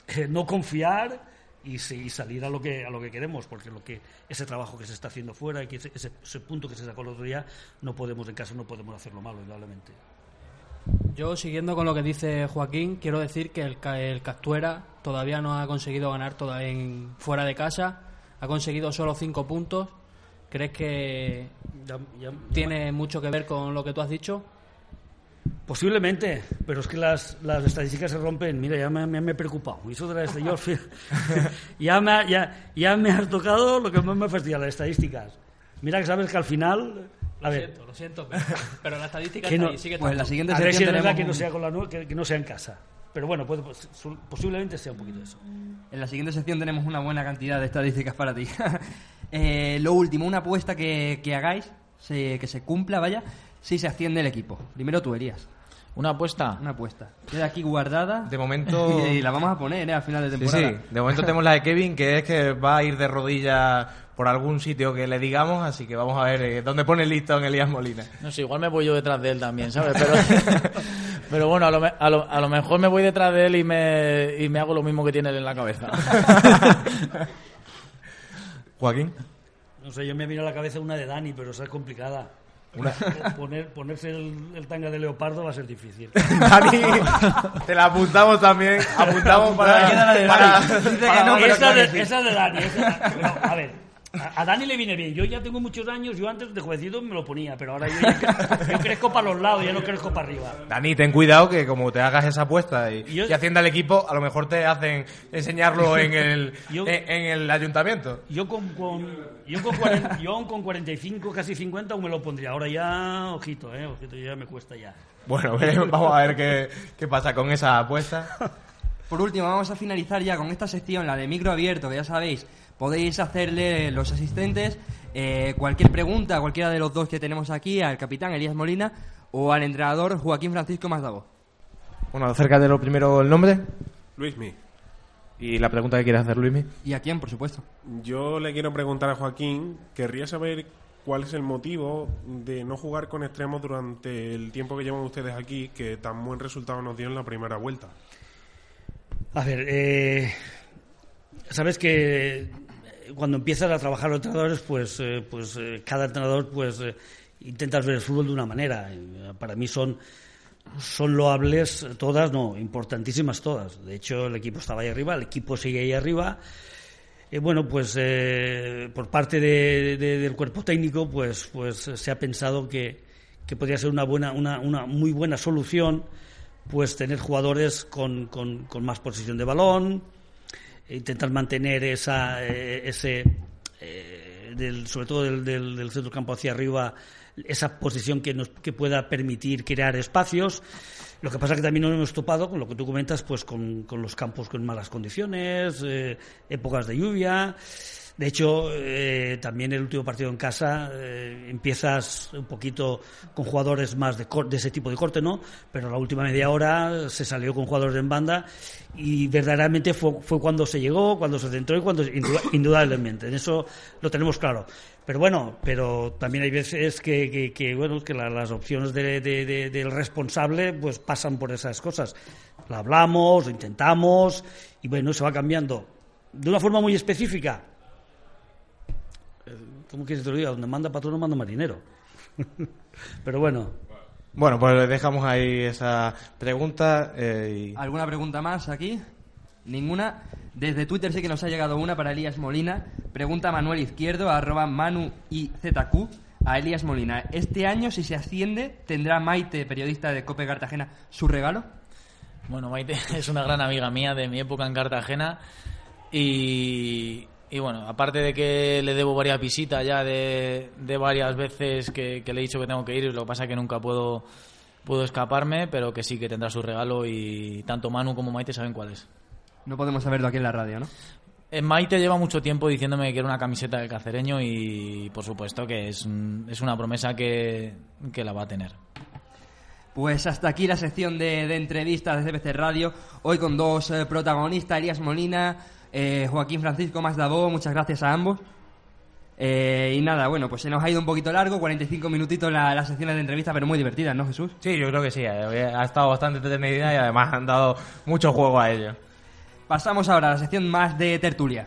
eh, no confiar y, y salir a lo que a lo que queremos, porque lo que ese trabajo que se está haciendo fuera que ese, ese punto que se sacó el otro día, no podemos en casa no podemos hacerlo malo, indudablemente. Yo, siguiendo con lo que dice Joaquín, quiero decir que el, el Castuera todavía no ha conseguido ganar toda en, fuera de casa. Ha conseguido solo cinco puntos. ¿Crees que Ya- ya- tiene mucho que ver con lo que tú has dicho? Posiblemente, pero es que las, las estadísticas se rompen. Mira, ya me, me, me he preocupado. Y eso de las yo, ya, me, ha- ya, ya me has tocado lo que más me fastidia, las estadísticas. Mira que sabes que al final... A Lo ver, siento, lo siento, pero, pero la estadística Que está no- ahí, sigue pues en la siguiente a ver si es verdad que no sea con la que, que no sea en casa. Pero bueno, puede- pues, su- posiblemente sea un poquito eso. En la siguiente sección tenemos una buena cantidad de estadísticas para ti. Eh, lo último, una apuesta que, que hagáis, se- que se cumpla, vaya, si se asciende el equipo. Primero tú, Elías. Una apuesta. Una apuesta. Queda aquí guardada. De momento- Y la vamos a poner ¿eh? al final de Sí, temporada. sí. De momento tenemos la de Kevin, que es que va a ir de rodillas por algún sitio que le digamos, así que vamos a ver eh, dónde pone el listón Elías Molina. No sé, igual me voy yo detrás de él también, ¿sabes? Pero, pero bueno, a lo, a, lo, a lo mejor me voy detrás de él y me, y me hago lo mismo que tiene él en la cabeza. Joaquín. No sé, yo me vino a la cabeza una de Dani, pero esa es complicada. Poner, ponerse el, el tanga de leopardo va a ser difícil. Dani, te la apuntamos también. Apuntamos para. Esa, de, esa de Dani. esa- a ver, a, a Dani le viene bien. Yo ya tengo muchos años, yo antes de jovencito me lo ponía, pero ahora yo, ya cre- yo crezco para los lados, ya no crezco para arriba. Dani, ten cuidado que como te hagas esa apuesta y, Yo- y hacienda el equipo, a lo mejor te hacen enseñarlo en el, Yo- en, en el ayuntamiento. Yo con, con- yo, con 40, yo con 45, casi 50, aún me lo pondría. Ahora ya, ojito, eh, ojito, ya me cuesta ya. Bueno, vamos a ver qué, qué pasa con esa apuesta. Por último, vamos a finalizar ya con esta sección, la de micro abierto, que ya sabéis, podéis hacerle los asistentes eh, cualquier pregunta, cualquiera de los dos que tenemos aquí, al capitán Elías Molina o al entrenador Joaquín Francisco Mazdavo. Bueno, acerca de lo primero el nombre Luismi, y la pregunta que quieres hacer, Luismi. ¿Y a quién, por supuesto? yo le quiero preguntar a Joaquín, querría saber cuál es el motivo de no jugar con extremos durante el tiempo que llevan ustedes aquí, que tan buen resultado nos dio en la primera vuelta. A ver, eh, sabes que cuando empiezas a trabajar los entrenadores, pues, eh, pues eh, cada entrenador pues eh, intentas ver el fútbol de una manera. Para mí son son loables todas, no, importantísimas todas. De hecho, el equipo estaba ahí arriba, el equipo sigue ahí arriba. Eh, bueno, pues por parte de- de- del cuerpo técnico, pues, pues se ha pensado que, que podría ser una buena, una, una muy buena solución, pues tener jugadores con, con- más posición de balón, intentar mantener esa, eh, ese, eh, del, sobre todo del, del, del centro campo hacia arriba, esa posición que nos que pueda permitir crear espacios. Lo que pasa es que también nos hemos topado con lo que tú comentas, pues con, con los campos con malas condiciones, eh, épocas de lluvia. De hecho, eh, también el último partido en casa eh, empiezas un poquito con jugadores más de, de ese tipo de corte, ¿no? Pero la última media hora se salió con jugadores en banda y verdaderamente fue, fue cuando se llegó, cuando se centró y cuando induda- indudablemente. En eso lo tenemos claro. Pero bueno, pero también hay veces que, bueno, que la- las opciones de- del responsable pues pasan por esas cosas. Lo hablamos, lo intentamos y bueno, se va cambiando. De una forma muy específica, ¿Cómo quieres que te lo diga? Donde manda patrón no manda marinero. Pero bueno, Bueno, pues le dejamos ahí esa pregunta. eh, y- ¿Alguna pregunta más aquí? Ninguna. Desde Twitter sí que nos ha llegado una para Elías Molina. Pregunta Manuel Izquierdo, arroba Manu IZQ, a Elías Molina. ¿Este año, si se asciende, tendrá Maite, periodista de Cope Cartagena, su regalo? Bueno, Maite es una gran amiga mía de mi época en Cartagena y, y bueno, aparte de que le debo varias visitas ya de, de varias veces que, que le he dicho que tengo que ir, lo que pasa es que nunca puedo, puedo escaparme, pero que sí que tendrá su regalo y tanto Manu como Maite saben cuál es. No podemos saberlo aquí en la radio, ¿no? Eh, Maite lleva mucho tiempo diciéndome que quiere una camiseta del cacereño y por supuesto que es, es una promesa que, que la va a tener. Pues hasta aquí la sección de, de entrevistas de CPC Radio. Hoy con dos eh, protagonistas, Elías Molina, eh, Joaquín Francisco Masdabó. Muchas gracias a ambos. Eh, y nada, bueno, pues se nos ha ido un poquito largo, 45 minutitos la- las secciones de entrevista, pero muy divertidas, ¿no, Jesús? Sí, yo creo que sí. eh, Ha estado bastante entretenida y además han dado mucho juego a ello. Pasamos ahora a la sección más de tertulia.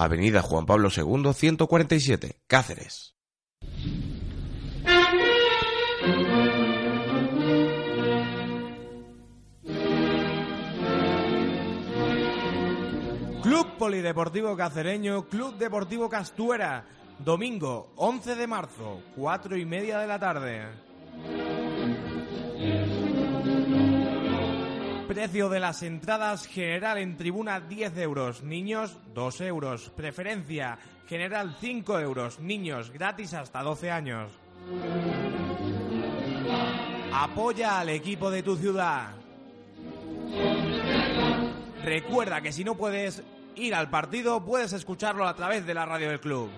Avenida Juan Pablo II 147, Cáceres. Club Polideportivo Cacereño, Club Deportivo Castuera. Domingo 11 de marzo, 4 y media de la tarde. Precio de las entradas general en tribuna 10 euros, niños 2 euros, preferencia general 5 euros, niños gratis hasta 12 años. Apoya al equipo de tu ciudad. Recuerda que si no puedes ir al partido, puedes escucharlo a través de la radio del club.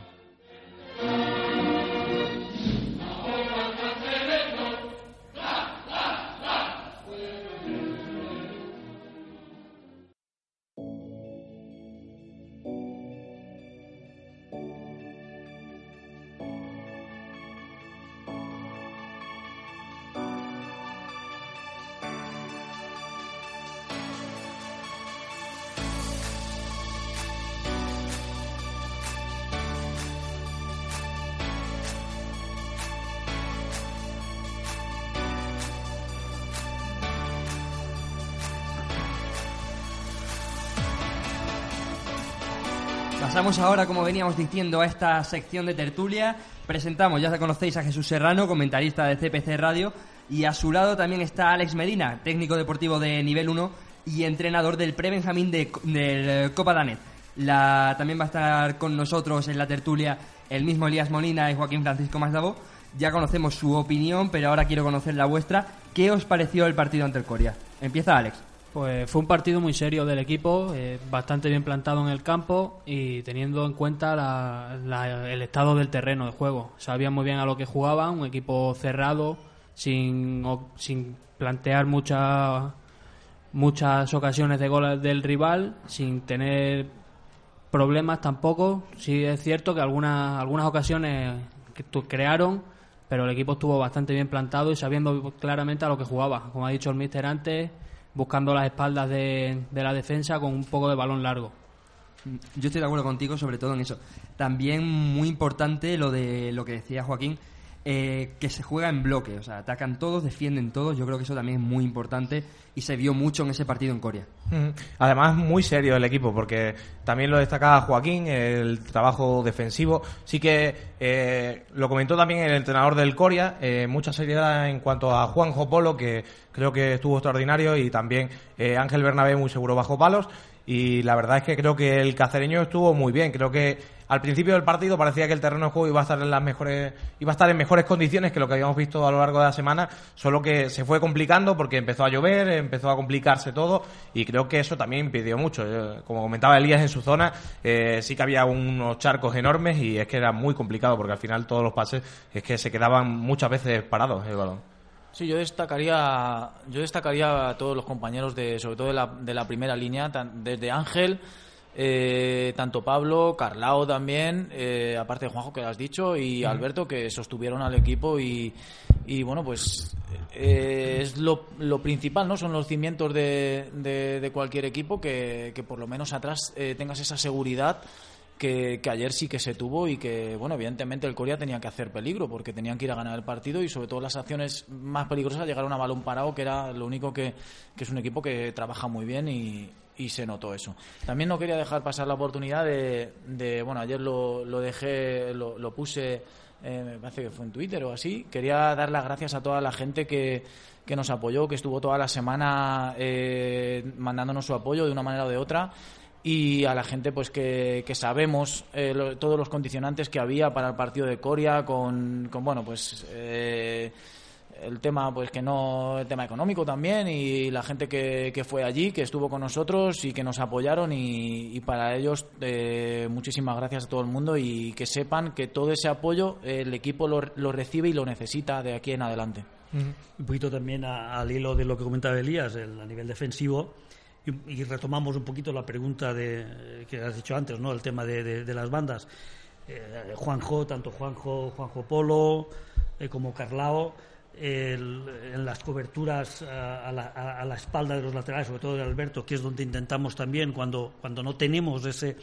Ahora, como veníamos diciendo, a esta sección de tertulia. Presentamos, ya conocéis a Jesús Serrano, comentarista de CPC Radio, y a su lado también está Alex Medina, técnico deportivo de nivel 1 y entrenador del pre-Benjamín de, del eh, Copa Danet. La, también va a estar con nosotros en la tertulia el mismo Elías Molina y Joaquín Francisco Masdabo. Ya conocemos su opinión, pero ahora quiero conocer la vuestra. ¿Qué os pareció el partido ante el Coria? Empieza Alex. Pues fue un partido muy serio del equipo, eh, bastante bien plantado en el campo y teniendo en cuenta la- la- el estado del terreno de juego. Sabían muy bien a lo que jugaban, un equipo cerrado, sin, sin plantear muchas muchas ocasiones de gol del rival, sin tener problemas tampoco. Sí es cierto que algunas, algunas ocasiones que crearon, pero el equipo estuvo bastante bien plantado y sabiendo claramente a lo que jugaba. Como ha dicho el míster antes, buscando las espaldas de, de la defensa con un poco de balón largo. Yo estoy de acuerdo contigo, sobre todo en eso. También muy importante lo de lo que decía Joaquín, eh, que se juega en bloque, o sea, atacan todos, defienden todos. Yo creo que eso también es muy importante y se vio mucho en ese partido en Corea. Además, muy serio el equipo, porque también lo destacaba Joaquín, el trabajo defensivo. Sí que eh, lo comentó también el entrenador del Coria, eh, mucha seriedad en cuanto a Juanjo Polo, que creo que estuvo extraordinario, y también Ángel Bernabé muy seguro bajo palos. Y la verdad es que creo que el cacereño estuvo muy bien. Creo que al principio del partido parecía que el terreno de juego iba a estar en las mejores, iba a estar en mejores condiciones que lo que habíamos visto a lo largo de la semana, solo que se fue complicando porque empezó a llover, empezó a complicarse todo y creo que eso también impidió mucho. Eh, Como comentaba Elías en su zona, eh, sí que había unos charcos enormes y es que era muy complicado porque al final todos los pases es que se quedaban muchas veces parados el balón. Sí, yo destacaría, yo destacaría a todos los compañeros de, sobre todo de la, de la primera línea, desde Ángel, eh, tanto Pablo, Carlao también, eh, aparte de Juanjo que lo has dicho, y Alberto que sostuvieron al equipo y, y bueno, pues eh, es lo, lo principal, ¿no? Son los cimientos de, de- de cualquier equipo que, que por lo menos atrás eh, tengas esa seguridad que, que ayer sí que se tuvo y que, bueno, evidentemente el Corea tenía que hacer peligro porque tenían que ir a ganar el partido y sobre todo las acciones más peligrosas llegaron a balón parado, que era lo único que, que es un equipo que trabaja muy bien y, y se notó eso. También no quería dejar pasar la oportunidad de, de bueno, ayer lo, lo dejé, lo, lo puse, eh, me parece que fue en Twitter o así, quería dar las gracias a toda la gente que, que nos apoyó, que estuvo toda la semana eh, mandándonos su apoyo de una manera o de otra y a la gente pues que, que sabemos eh, todos los condicionantes que había para el partido de Coria con, con bueno pues eh, el tema pues que no el tema económico también y la gente que, que fue allí que estuvo con nosotros y que nos apoyaron y, para ellos eh, muchísimas gracias a todo el mundo y que sepan que todo ese apoyo el equipo lo, lo recibe y lo necesita de aquí en adelante Un poquito también a- al hilo de lo que comentaba Elías, el, a nivel defensivo, y, retomamos un poquito la pregunta de, que has dicho antes, ¿no? el tema de, de- de las bandas. Eh, Juanjo, tanto Juanjo, Juanjo Polo eh, como Carlao, el- en las coberturas a, a la, a- la espalda de los laterales, sobre todo de Alberto, que es donde intentamos también, cuando, cuando no tenemos ese,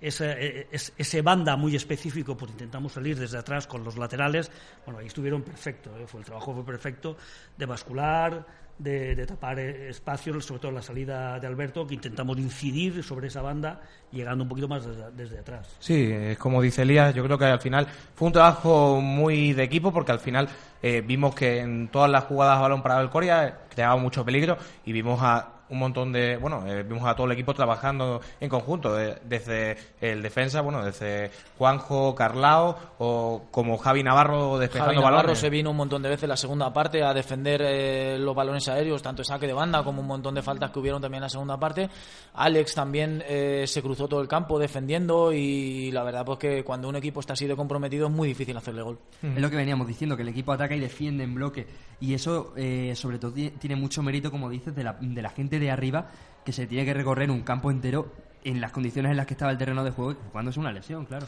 ese, eh, es- ese banda muy específico, pues intentamos salir desde atrás con los laterales. Bueno, ahí estuvieron perfecto, ¿eh? fue, el trabajo fue perfecto de bascular, de, tapar eh, espacios, sobre todo la salida de Alberto, que intentamos incidir sobre esa banda, llegando un poquito más desde, atrás. Sí, es como dice Elías, yo creo que al final fue un trabajo muy de equipo porque al final eh, vimos que en todas las jugadas balón parado del Corea eh, creaba mucho peligro y vimos a un montón de, bueno, eh, vimos a todo el equipo trabajando en conjunto, eh, desde el defensa, bueno, desde Juanjo, Carlao o como Javi Navarro despejando Javi Navarro balones. se vino un montón de veces la segunda parte a defender eh, los balones aéreos, tanto en saque de banda como un montón de faltas que hubieron también en la segunda parte. Alex también eh, se cruzó todo el campo defendiendo y la verdad pues que cuando un equipo está así de comprometido es muy difícil hacerle gol. Es lo que veníamos diciendo, que el equipo ataca y defiende en bloque. Y eso, eh, sobre todo, ti- tiene mucho mérito, como dices, de la, de la gente de arriba, que se tiene que recorrer un campo entero en las condiciones en las que estaba el terreno de juego, cuando es una lesión, claro.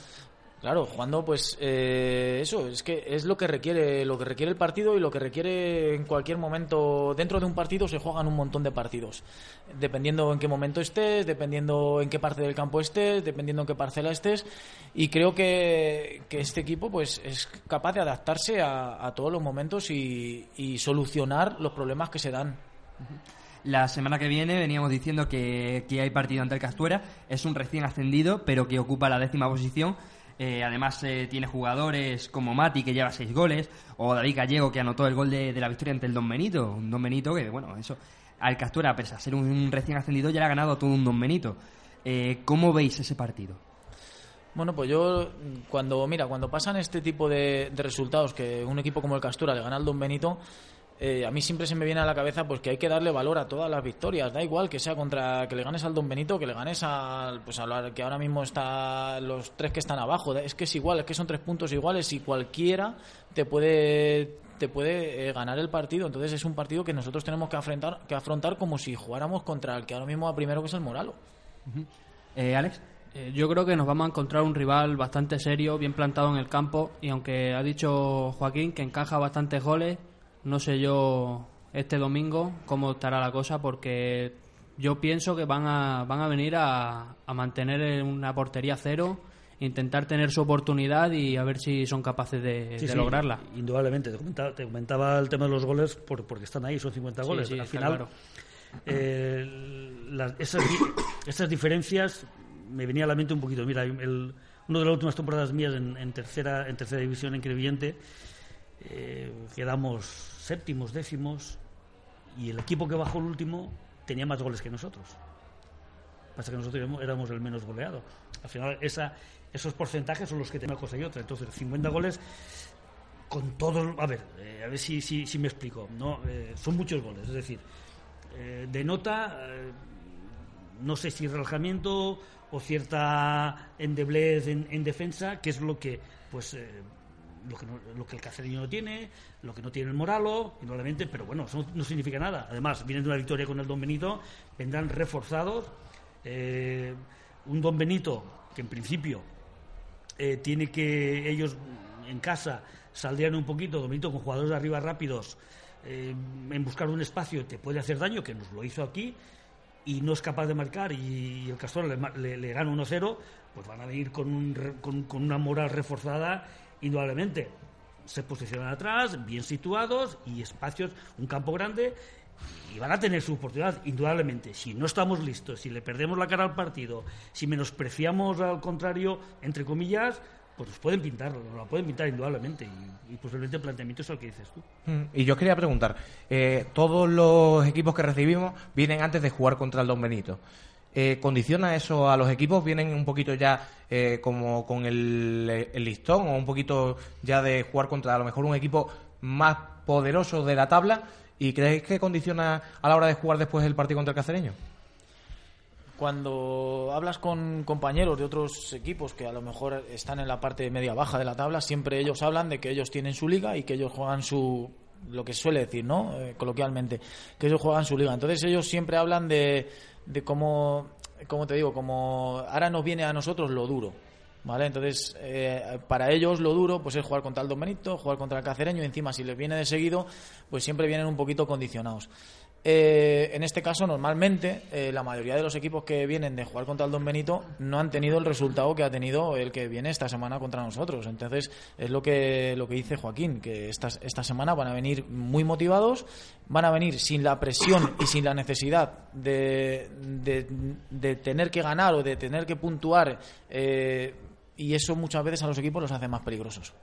Claro, jugando pues eh, eso, es que es lo que requiere lo que requiere el partido y lo que requiere en cualquier momento dentro de un partido se juegan un montón de partidos. Dependiendo en qué momento estés, dependiendo en qué parte del campo estés, dependiendo en qué parcela estés y creo que, que este equipo pues es capaz de adaptarse a, a todos los momentos y, y solucionar los problemas que se dan. La semana que viene veníamos diciendo que, que hay partido ante el Castuera. Es un recién ascendido, pero que ocupa la décima posición. Eh, además, eh, tiene jugadores como Mati, que lleva seis goles, o David Gallego, que anotó el gol de, de la victoria ante el Don Benito. Un Don Benito que, bueno, eso. Al Castuera, pese a ser un, recién ascendido, ya le ha ganado todo un Don Benito. Eh, ¿Cómo veis ese partido? Bueno, pues yo cuando mira cuando pasan este tipo de, de resultados que un equipo como el Castura le gana al Don Benito, eh, a mí siempre se me viene a la cabeza pues que hay que darle valor a todas las victorias. Da igual que sea contra que le ganes al Don Benito, que le ganes al pues al que ahora mismo está los tres que están abajo. Es que es igual, es que son tres puntos iguales y cualquiera te puede te puede eh, ganar el partido. Entonces es un partido que nosotros tenemos que afrontar que afrontar como si jugáramos contra el que ahora mismo va primero que es el Moralo. Eh, Alex. Eh, yo creo que nos vamos a encontrar un rival bastante serio, bien plantado en el campo y aunque ha dicho Joaquín que encaja bastantes goles, no sé yo este domingo cómo estará la cosa porque yo pienso que van a, van a venir a, a mantener una portería cero, intentar tener su oportunidad y a ver si son capaces de, Sí, de sí, lograrla. Indudablemente. Te comentaba, te comentaba el tema de los goles por- porque están ahí, son 50 Sí, goles. sí, Al final, claro. eh, las- esas, esas diferencias me venía a la mente un poquito. Mira, el- una de las últimas temporadas mías en, en tercera, en tercera división en Crevillente, eh, quedamos séptimos, décimos, y el equipo que bajó el último tenía más goles que nosotros. Pasa que nosotros éramos- el menos goleado. Al final, esos porcentajes son los que tienen una cosa y otra. Entonces, 50 goles con todos. A ver, eh, a ver si, me explico. Eh, son muchos goles. Es decir, denota, no sé si relajamiento o cierta endeblez en, en defensa, que es lo que, pues. Lo que, el cacereño no tiene, lo que no tiene el Moralo, indudablemente, pero bueno, eso no significa nada. Además, vienen de una victoria con el Don Benito, vendrán reforzados. eh, un Don Benito que en principio eh, tiene que ellos en casa saldrían un poquito, Don Benito con jugadores de arriba rápidos, eh, en buscar un espacio te puede hacer daño, que nos lo hizo aquí, y no es capaz de marcar y el Castor le, le- le gana 1-0, pues van a venir con, un con, con una moral reforzada, indudablemente. Se posicionan atrás, bien situados y espacios, un campo grande, y van a tener su oportunidad, indudablemente. Si no estamos listos, si le perdemos la cara al partido, si menospreciamos al contrario, entre comillas, pues nos pueden pintar, nos la pueden pintar indudablemente. Y, posiblemente el planteamiento es el que dices tú. Mm, Y yo quería preguntar, eh, todos los equipos que recibimos vienen antes de jugar contra el Don Benito. Eh, ¿Condiciona eso a los equipos? ¿Vienen un poquito ya eh, como con el, listón o un poquito ya de jugar contra a lo mejor un equipo más poderoso de la tabla? ¿Y creéis que condiciona a la hora de jugar después el partido contra el cacereño? Cuando hablas con compañeros de otros equipos que a lo mejor están en la parte media baja de la tabla, siempre ellos hablan de que ellos tienen su liga y que ellos juegan su lo que suele decir, ¿no? Eh, coloquialmente, que ellos juegan su liga. Entonces ellos siempre hablan de, de cómo, cómo te digo, como ahora nos viene a nosotros lo duro. ¿Vale? Entonces, eh, para ellos lo duro pues es jugar contra el Don Benito, jugar contra el Cacereño y encima si les viene de seguido, pues siempre vienen un poquito condicionados. Eh, en este caso, normalmente, eh, la mayoría de los equipos que vienen de jugar contra el Don Benito no han tenido el resultado que ha tenido el que viene esta semana contra nosotros. Entonces, es lo que, lo que dice Joaquín, que esta, esta semana van a venir muy motivados, van a venir sin la presión y sin la necesidad de, de, tener que ganar o de tener que puntuar, eh, y eso muchas veces a los equipos los hace más peligrosos.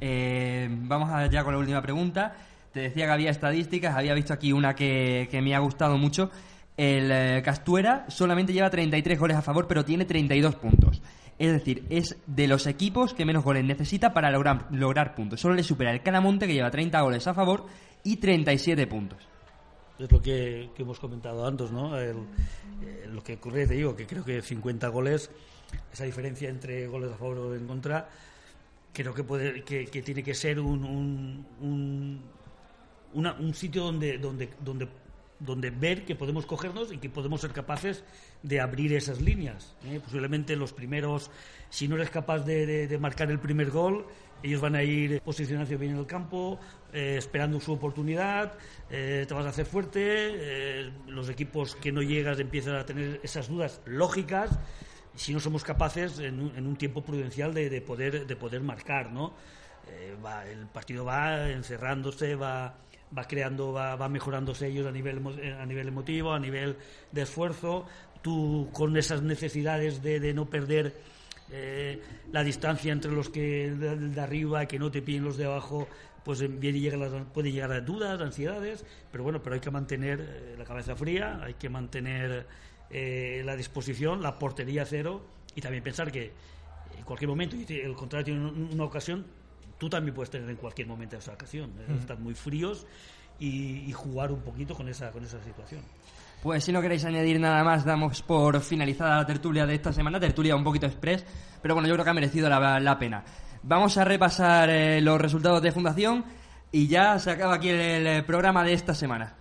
Vamos allá con la última pregunta. Te decía que había estadísticas, había visto aquí una que, que me ha gustado mucho. El eh, Castuera solamente lleva 33 goles a favor, pero tiene 32 puntos. Es decir, es de los equipos que menos goles necesita para lograr, lograr puntos. Solo le supera el Canamonte, que lleva 30 goles a favor y 37 puntos. Es lo que, que hemos comentado antes, ¿no? El- eh, lo que ocurre, te digo, que creo que 50 goles, esa diferencia entre goles a favor o en contra, creo que puede que, que tiene que ser un, un, un, un sitio donde, donde, donde, donde ver que podemos cogernos y que podemos ser capaces de abrir esas líneas. ¿eh? Posiblemente los primeros, si no eres capaz de, de- marcar el primer gol, ellos van a ir posicionándose bien en el campo, eh, esperando su oportunidad, eh, te vas a hacer fuerte, eh, los equipos que no llegas empiezan a tener esas dudas lógicas si no somos capaces en un, tiempo prudencial de, de poder de poder marcar no el partido va encerrándose va va creando va, va mejorándose ellos a nivel eh, a nivel emotivo a nivel de esfuerzo. Tú con esas necesidades de, de no perder eh, la distancia entre los que de, arriba que no te piden los de abajo pues eh, viene y llega las- puede llegar a dudas ansiedades. Pero bueno pero hay que mantener la cabeza fría hay que mantener la disposición, la portería cero. Y también pensar que en cualquier momento, y el contrario tiene un- una ocasión, tú también puedes tener en cualquier momento esa ocasión. ¿eh? Ujú. Estar muy fríos y, y jugar un poquito con esa, con esa situación. Pues si no queréis añadir nada más, damos por finalizada la tertulia de esta semana, tertulia un poquito express, pero bueno, yo creo que ha merecido la, la pena. Vamos a repasar eh, los resultados de Fundación y ya se acaba aquí el, el programa de esta semana.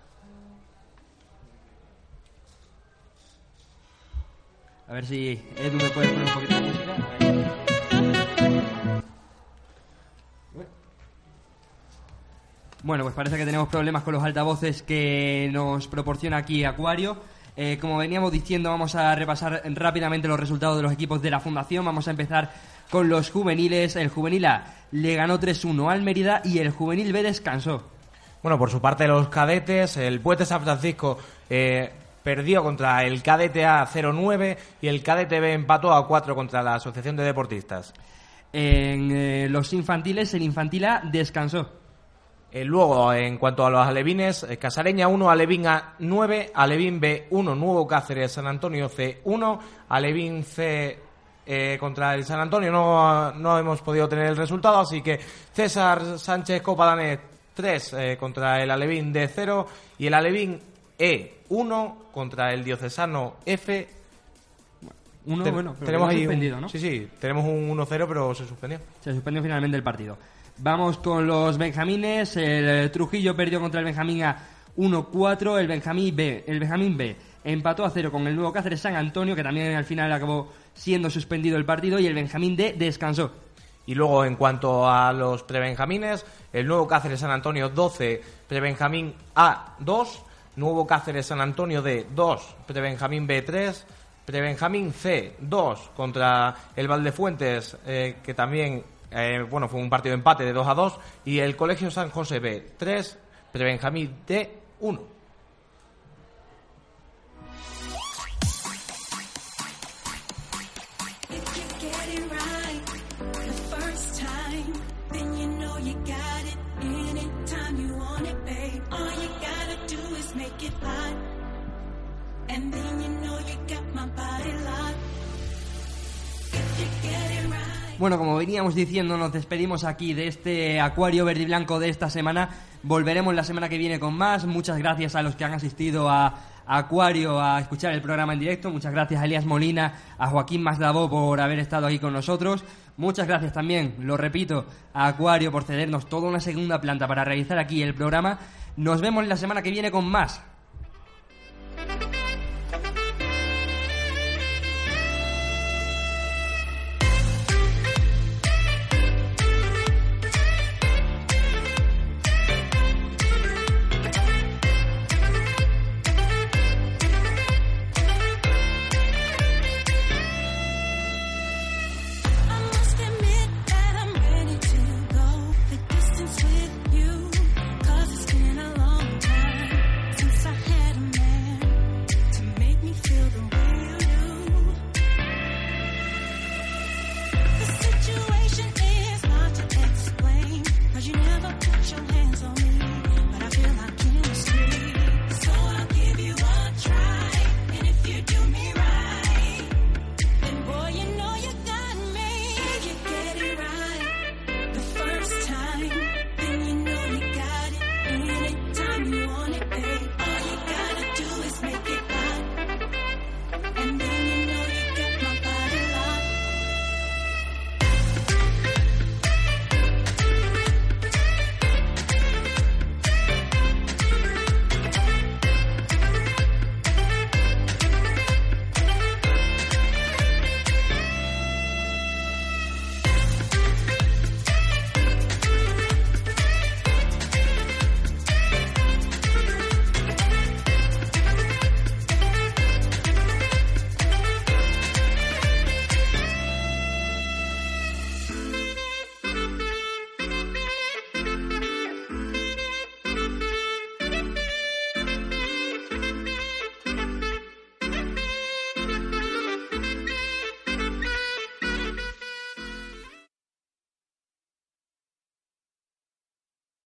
A ver si Edu me puede poner un poquito Bueno, pues parece que tenemos problemas con los altavoces que nos proporciona aquí Acuario. Eh, como veníamos diciendo, vamos a repasar rápidamente los resultados de los equipos de la Fundación. Vamos a empezar con los juveniles. El juvenil A le ganó 3-1 al Mérida y el juvenil B descansó. Bueno, por su parte los cadetes, el Puente San Francisco eh, perdió contra el cadete A 0-9 y el cadete B empató a 4 contra la Asociación de Deportistas. En eh, los infantiles, el infantil A descansó. Eh, luego, en cuanto a los alevines, eh, Casareña 1, Alevín A 9, Alevín B 1, Nuevo Cáceres, San Antonio C 1, Alevín C eh, contra el San Antonio no, no hemos podido tener el resultado, así que César Sánchez Copadanet 3 eh, contra el Alevín D 0 y el Alevín E 1 contra el Diocesano F. Uno, Ten- bueno, pero tenemos ahí un- suspendido, ¿no? Sí, sí, tenemos un 1-0, pero se suspendió. Se suspendió finalmente el partido. Vamos con los Benjamines. El eh, Trujillo perdió contra el Benjamín A 1-4. El Benjamín B, el Benjamín B empató a cero con el nuevo Cáceres San Antonio, que también al final acabó siendo suspendido el partido. Y el Benjamín D descansó. Y luego, en cuanto a los prebenjamines, el nuevo Cáceres San Antonio 12, prebenjamín A 2, nuevo Cáceres San Antonio D 2, prebenjamín B 3, prebenjamín C 2 contra el Valdefuentes, eh, que también eh, bueno fue un partido de empate de 2 a 2, y el Colegio San José B 3, prebenjamín D 1. Bueno, como veníamos diciendo, nos despedimos aquí de este Acuario Verde y Blanco de esta semana. Volveremos la semana que viene con más. Muchas gracias a los que han asistido a Acuario a escuchar el programa en directo. Muchas gracias a Elias Molina, a Joaquín Maslavó por haber estado aquí con nosotros. Muchas gracias también, lo repito, a Acuario por cedernos toda una segunda planta para realizar aquí el programa. Nos vemos la semana que viene con más.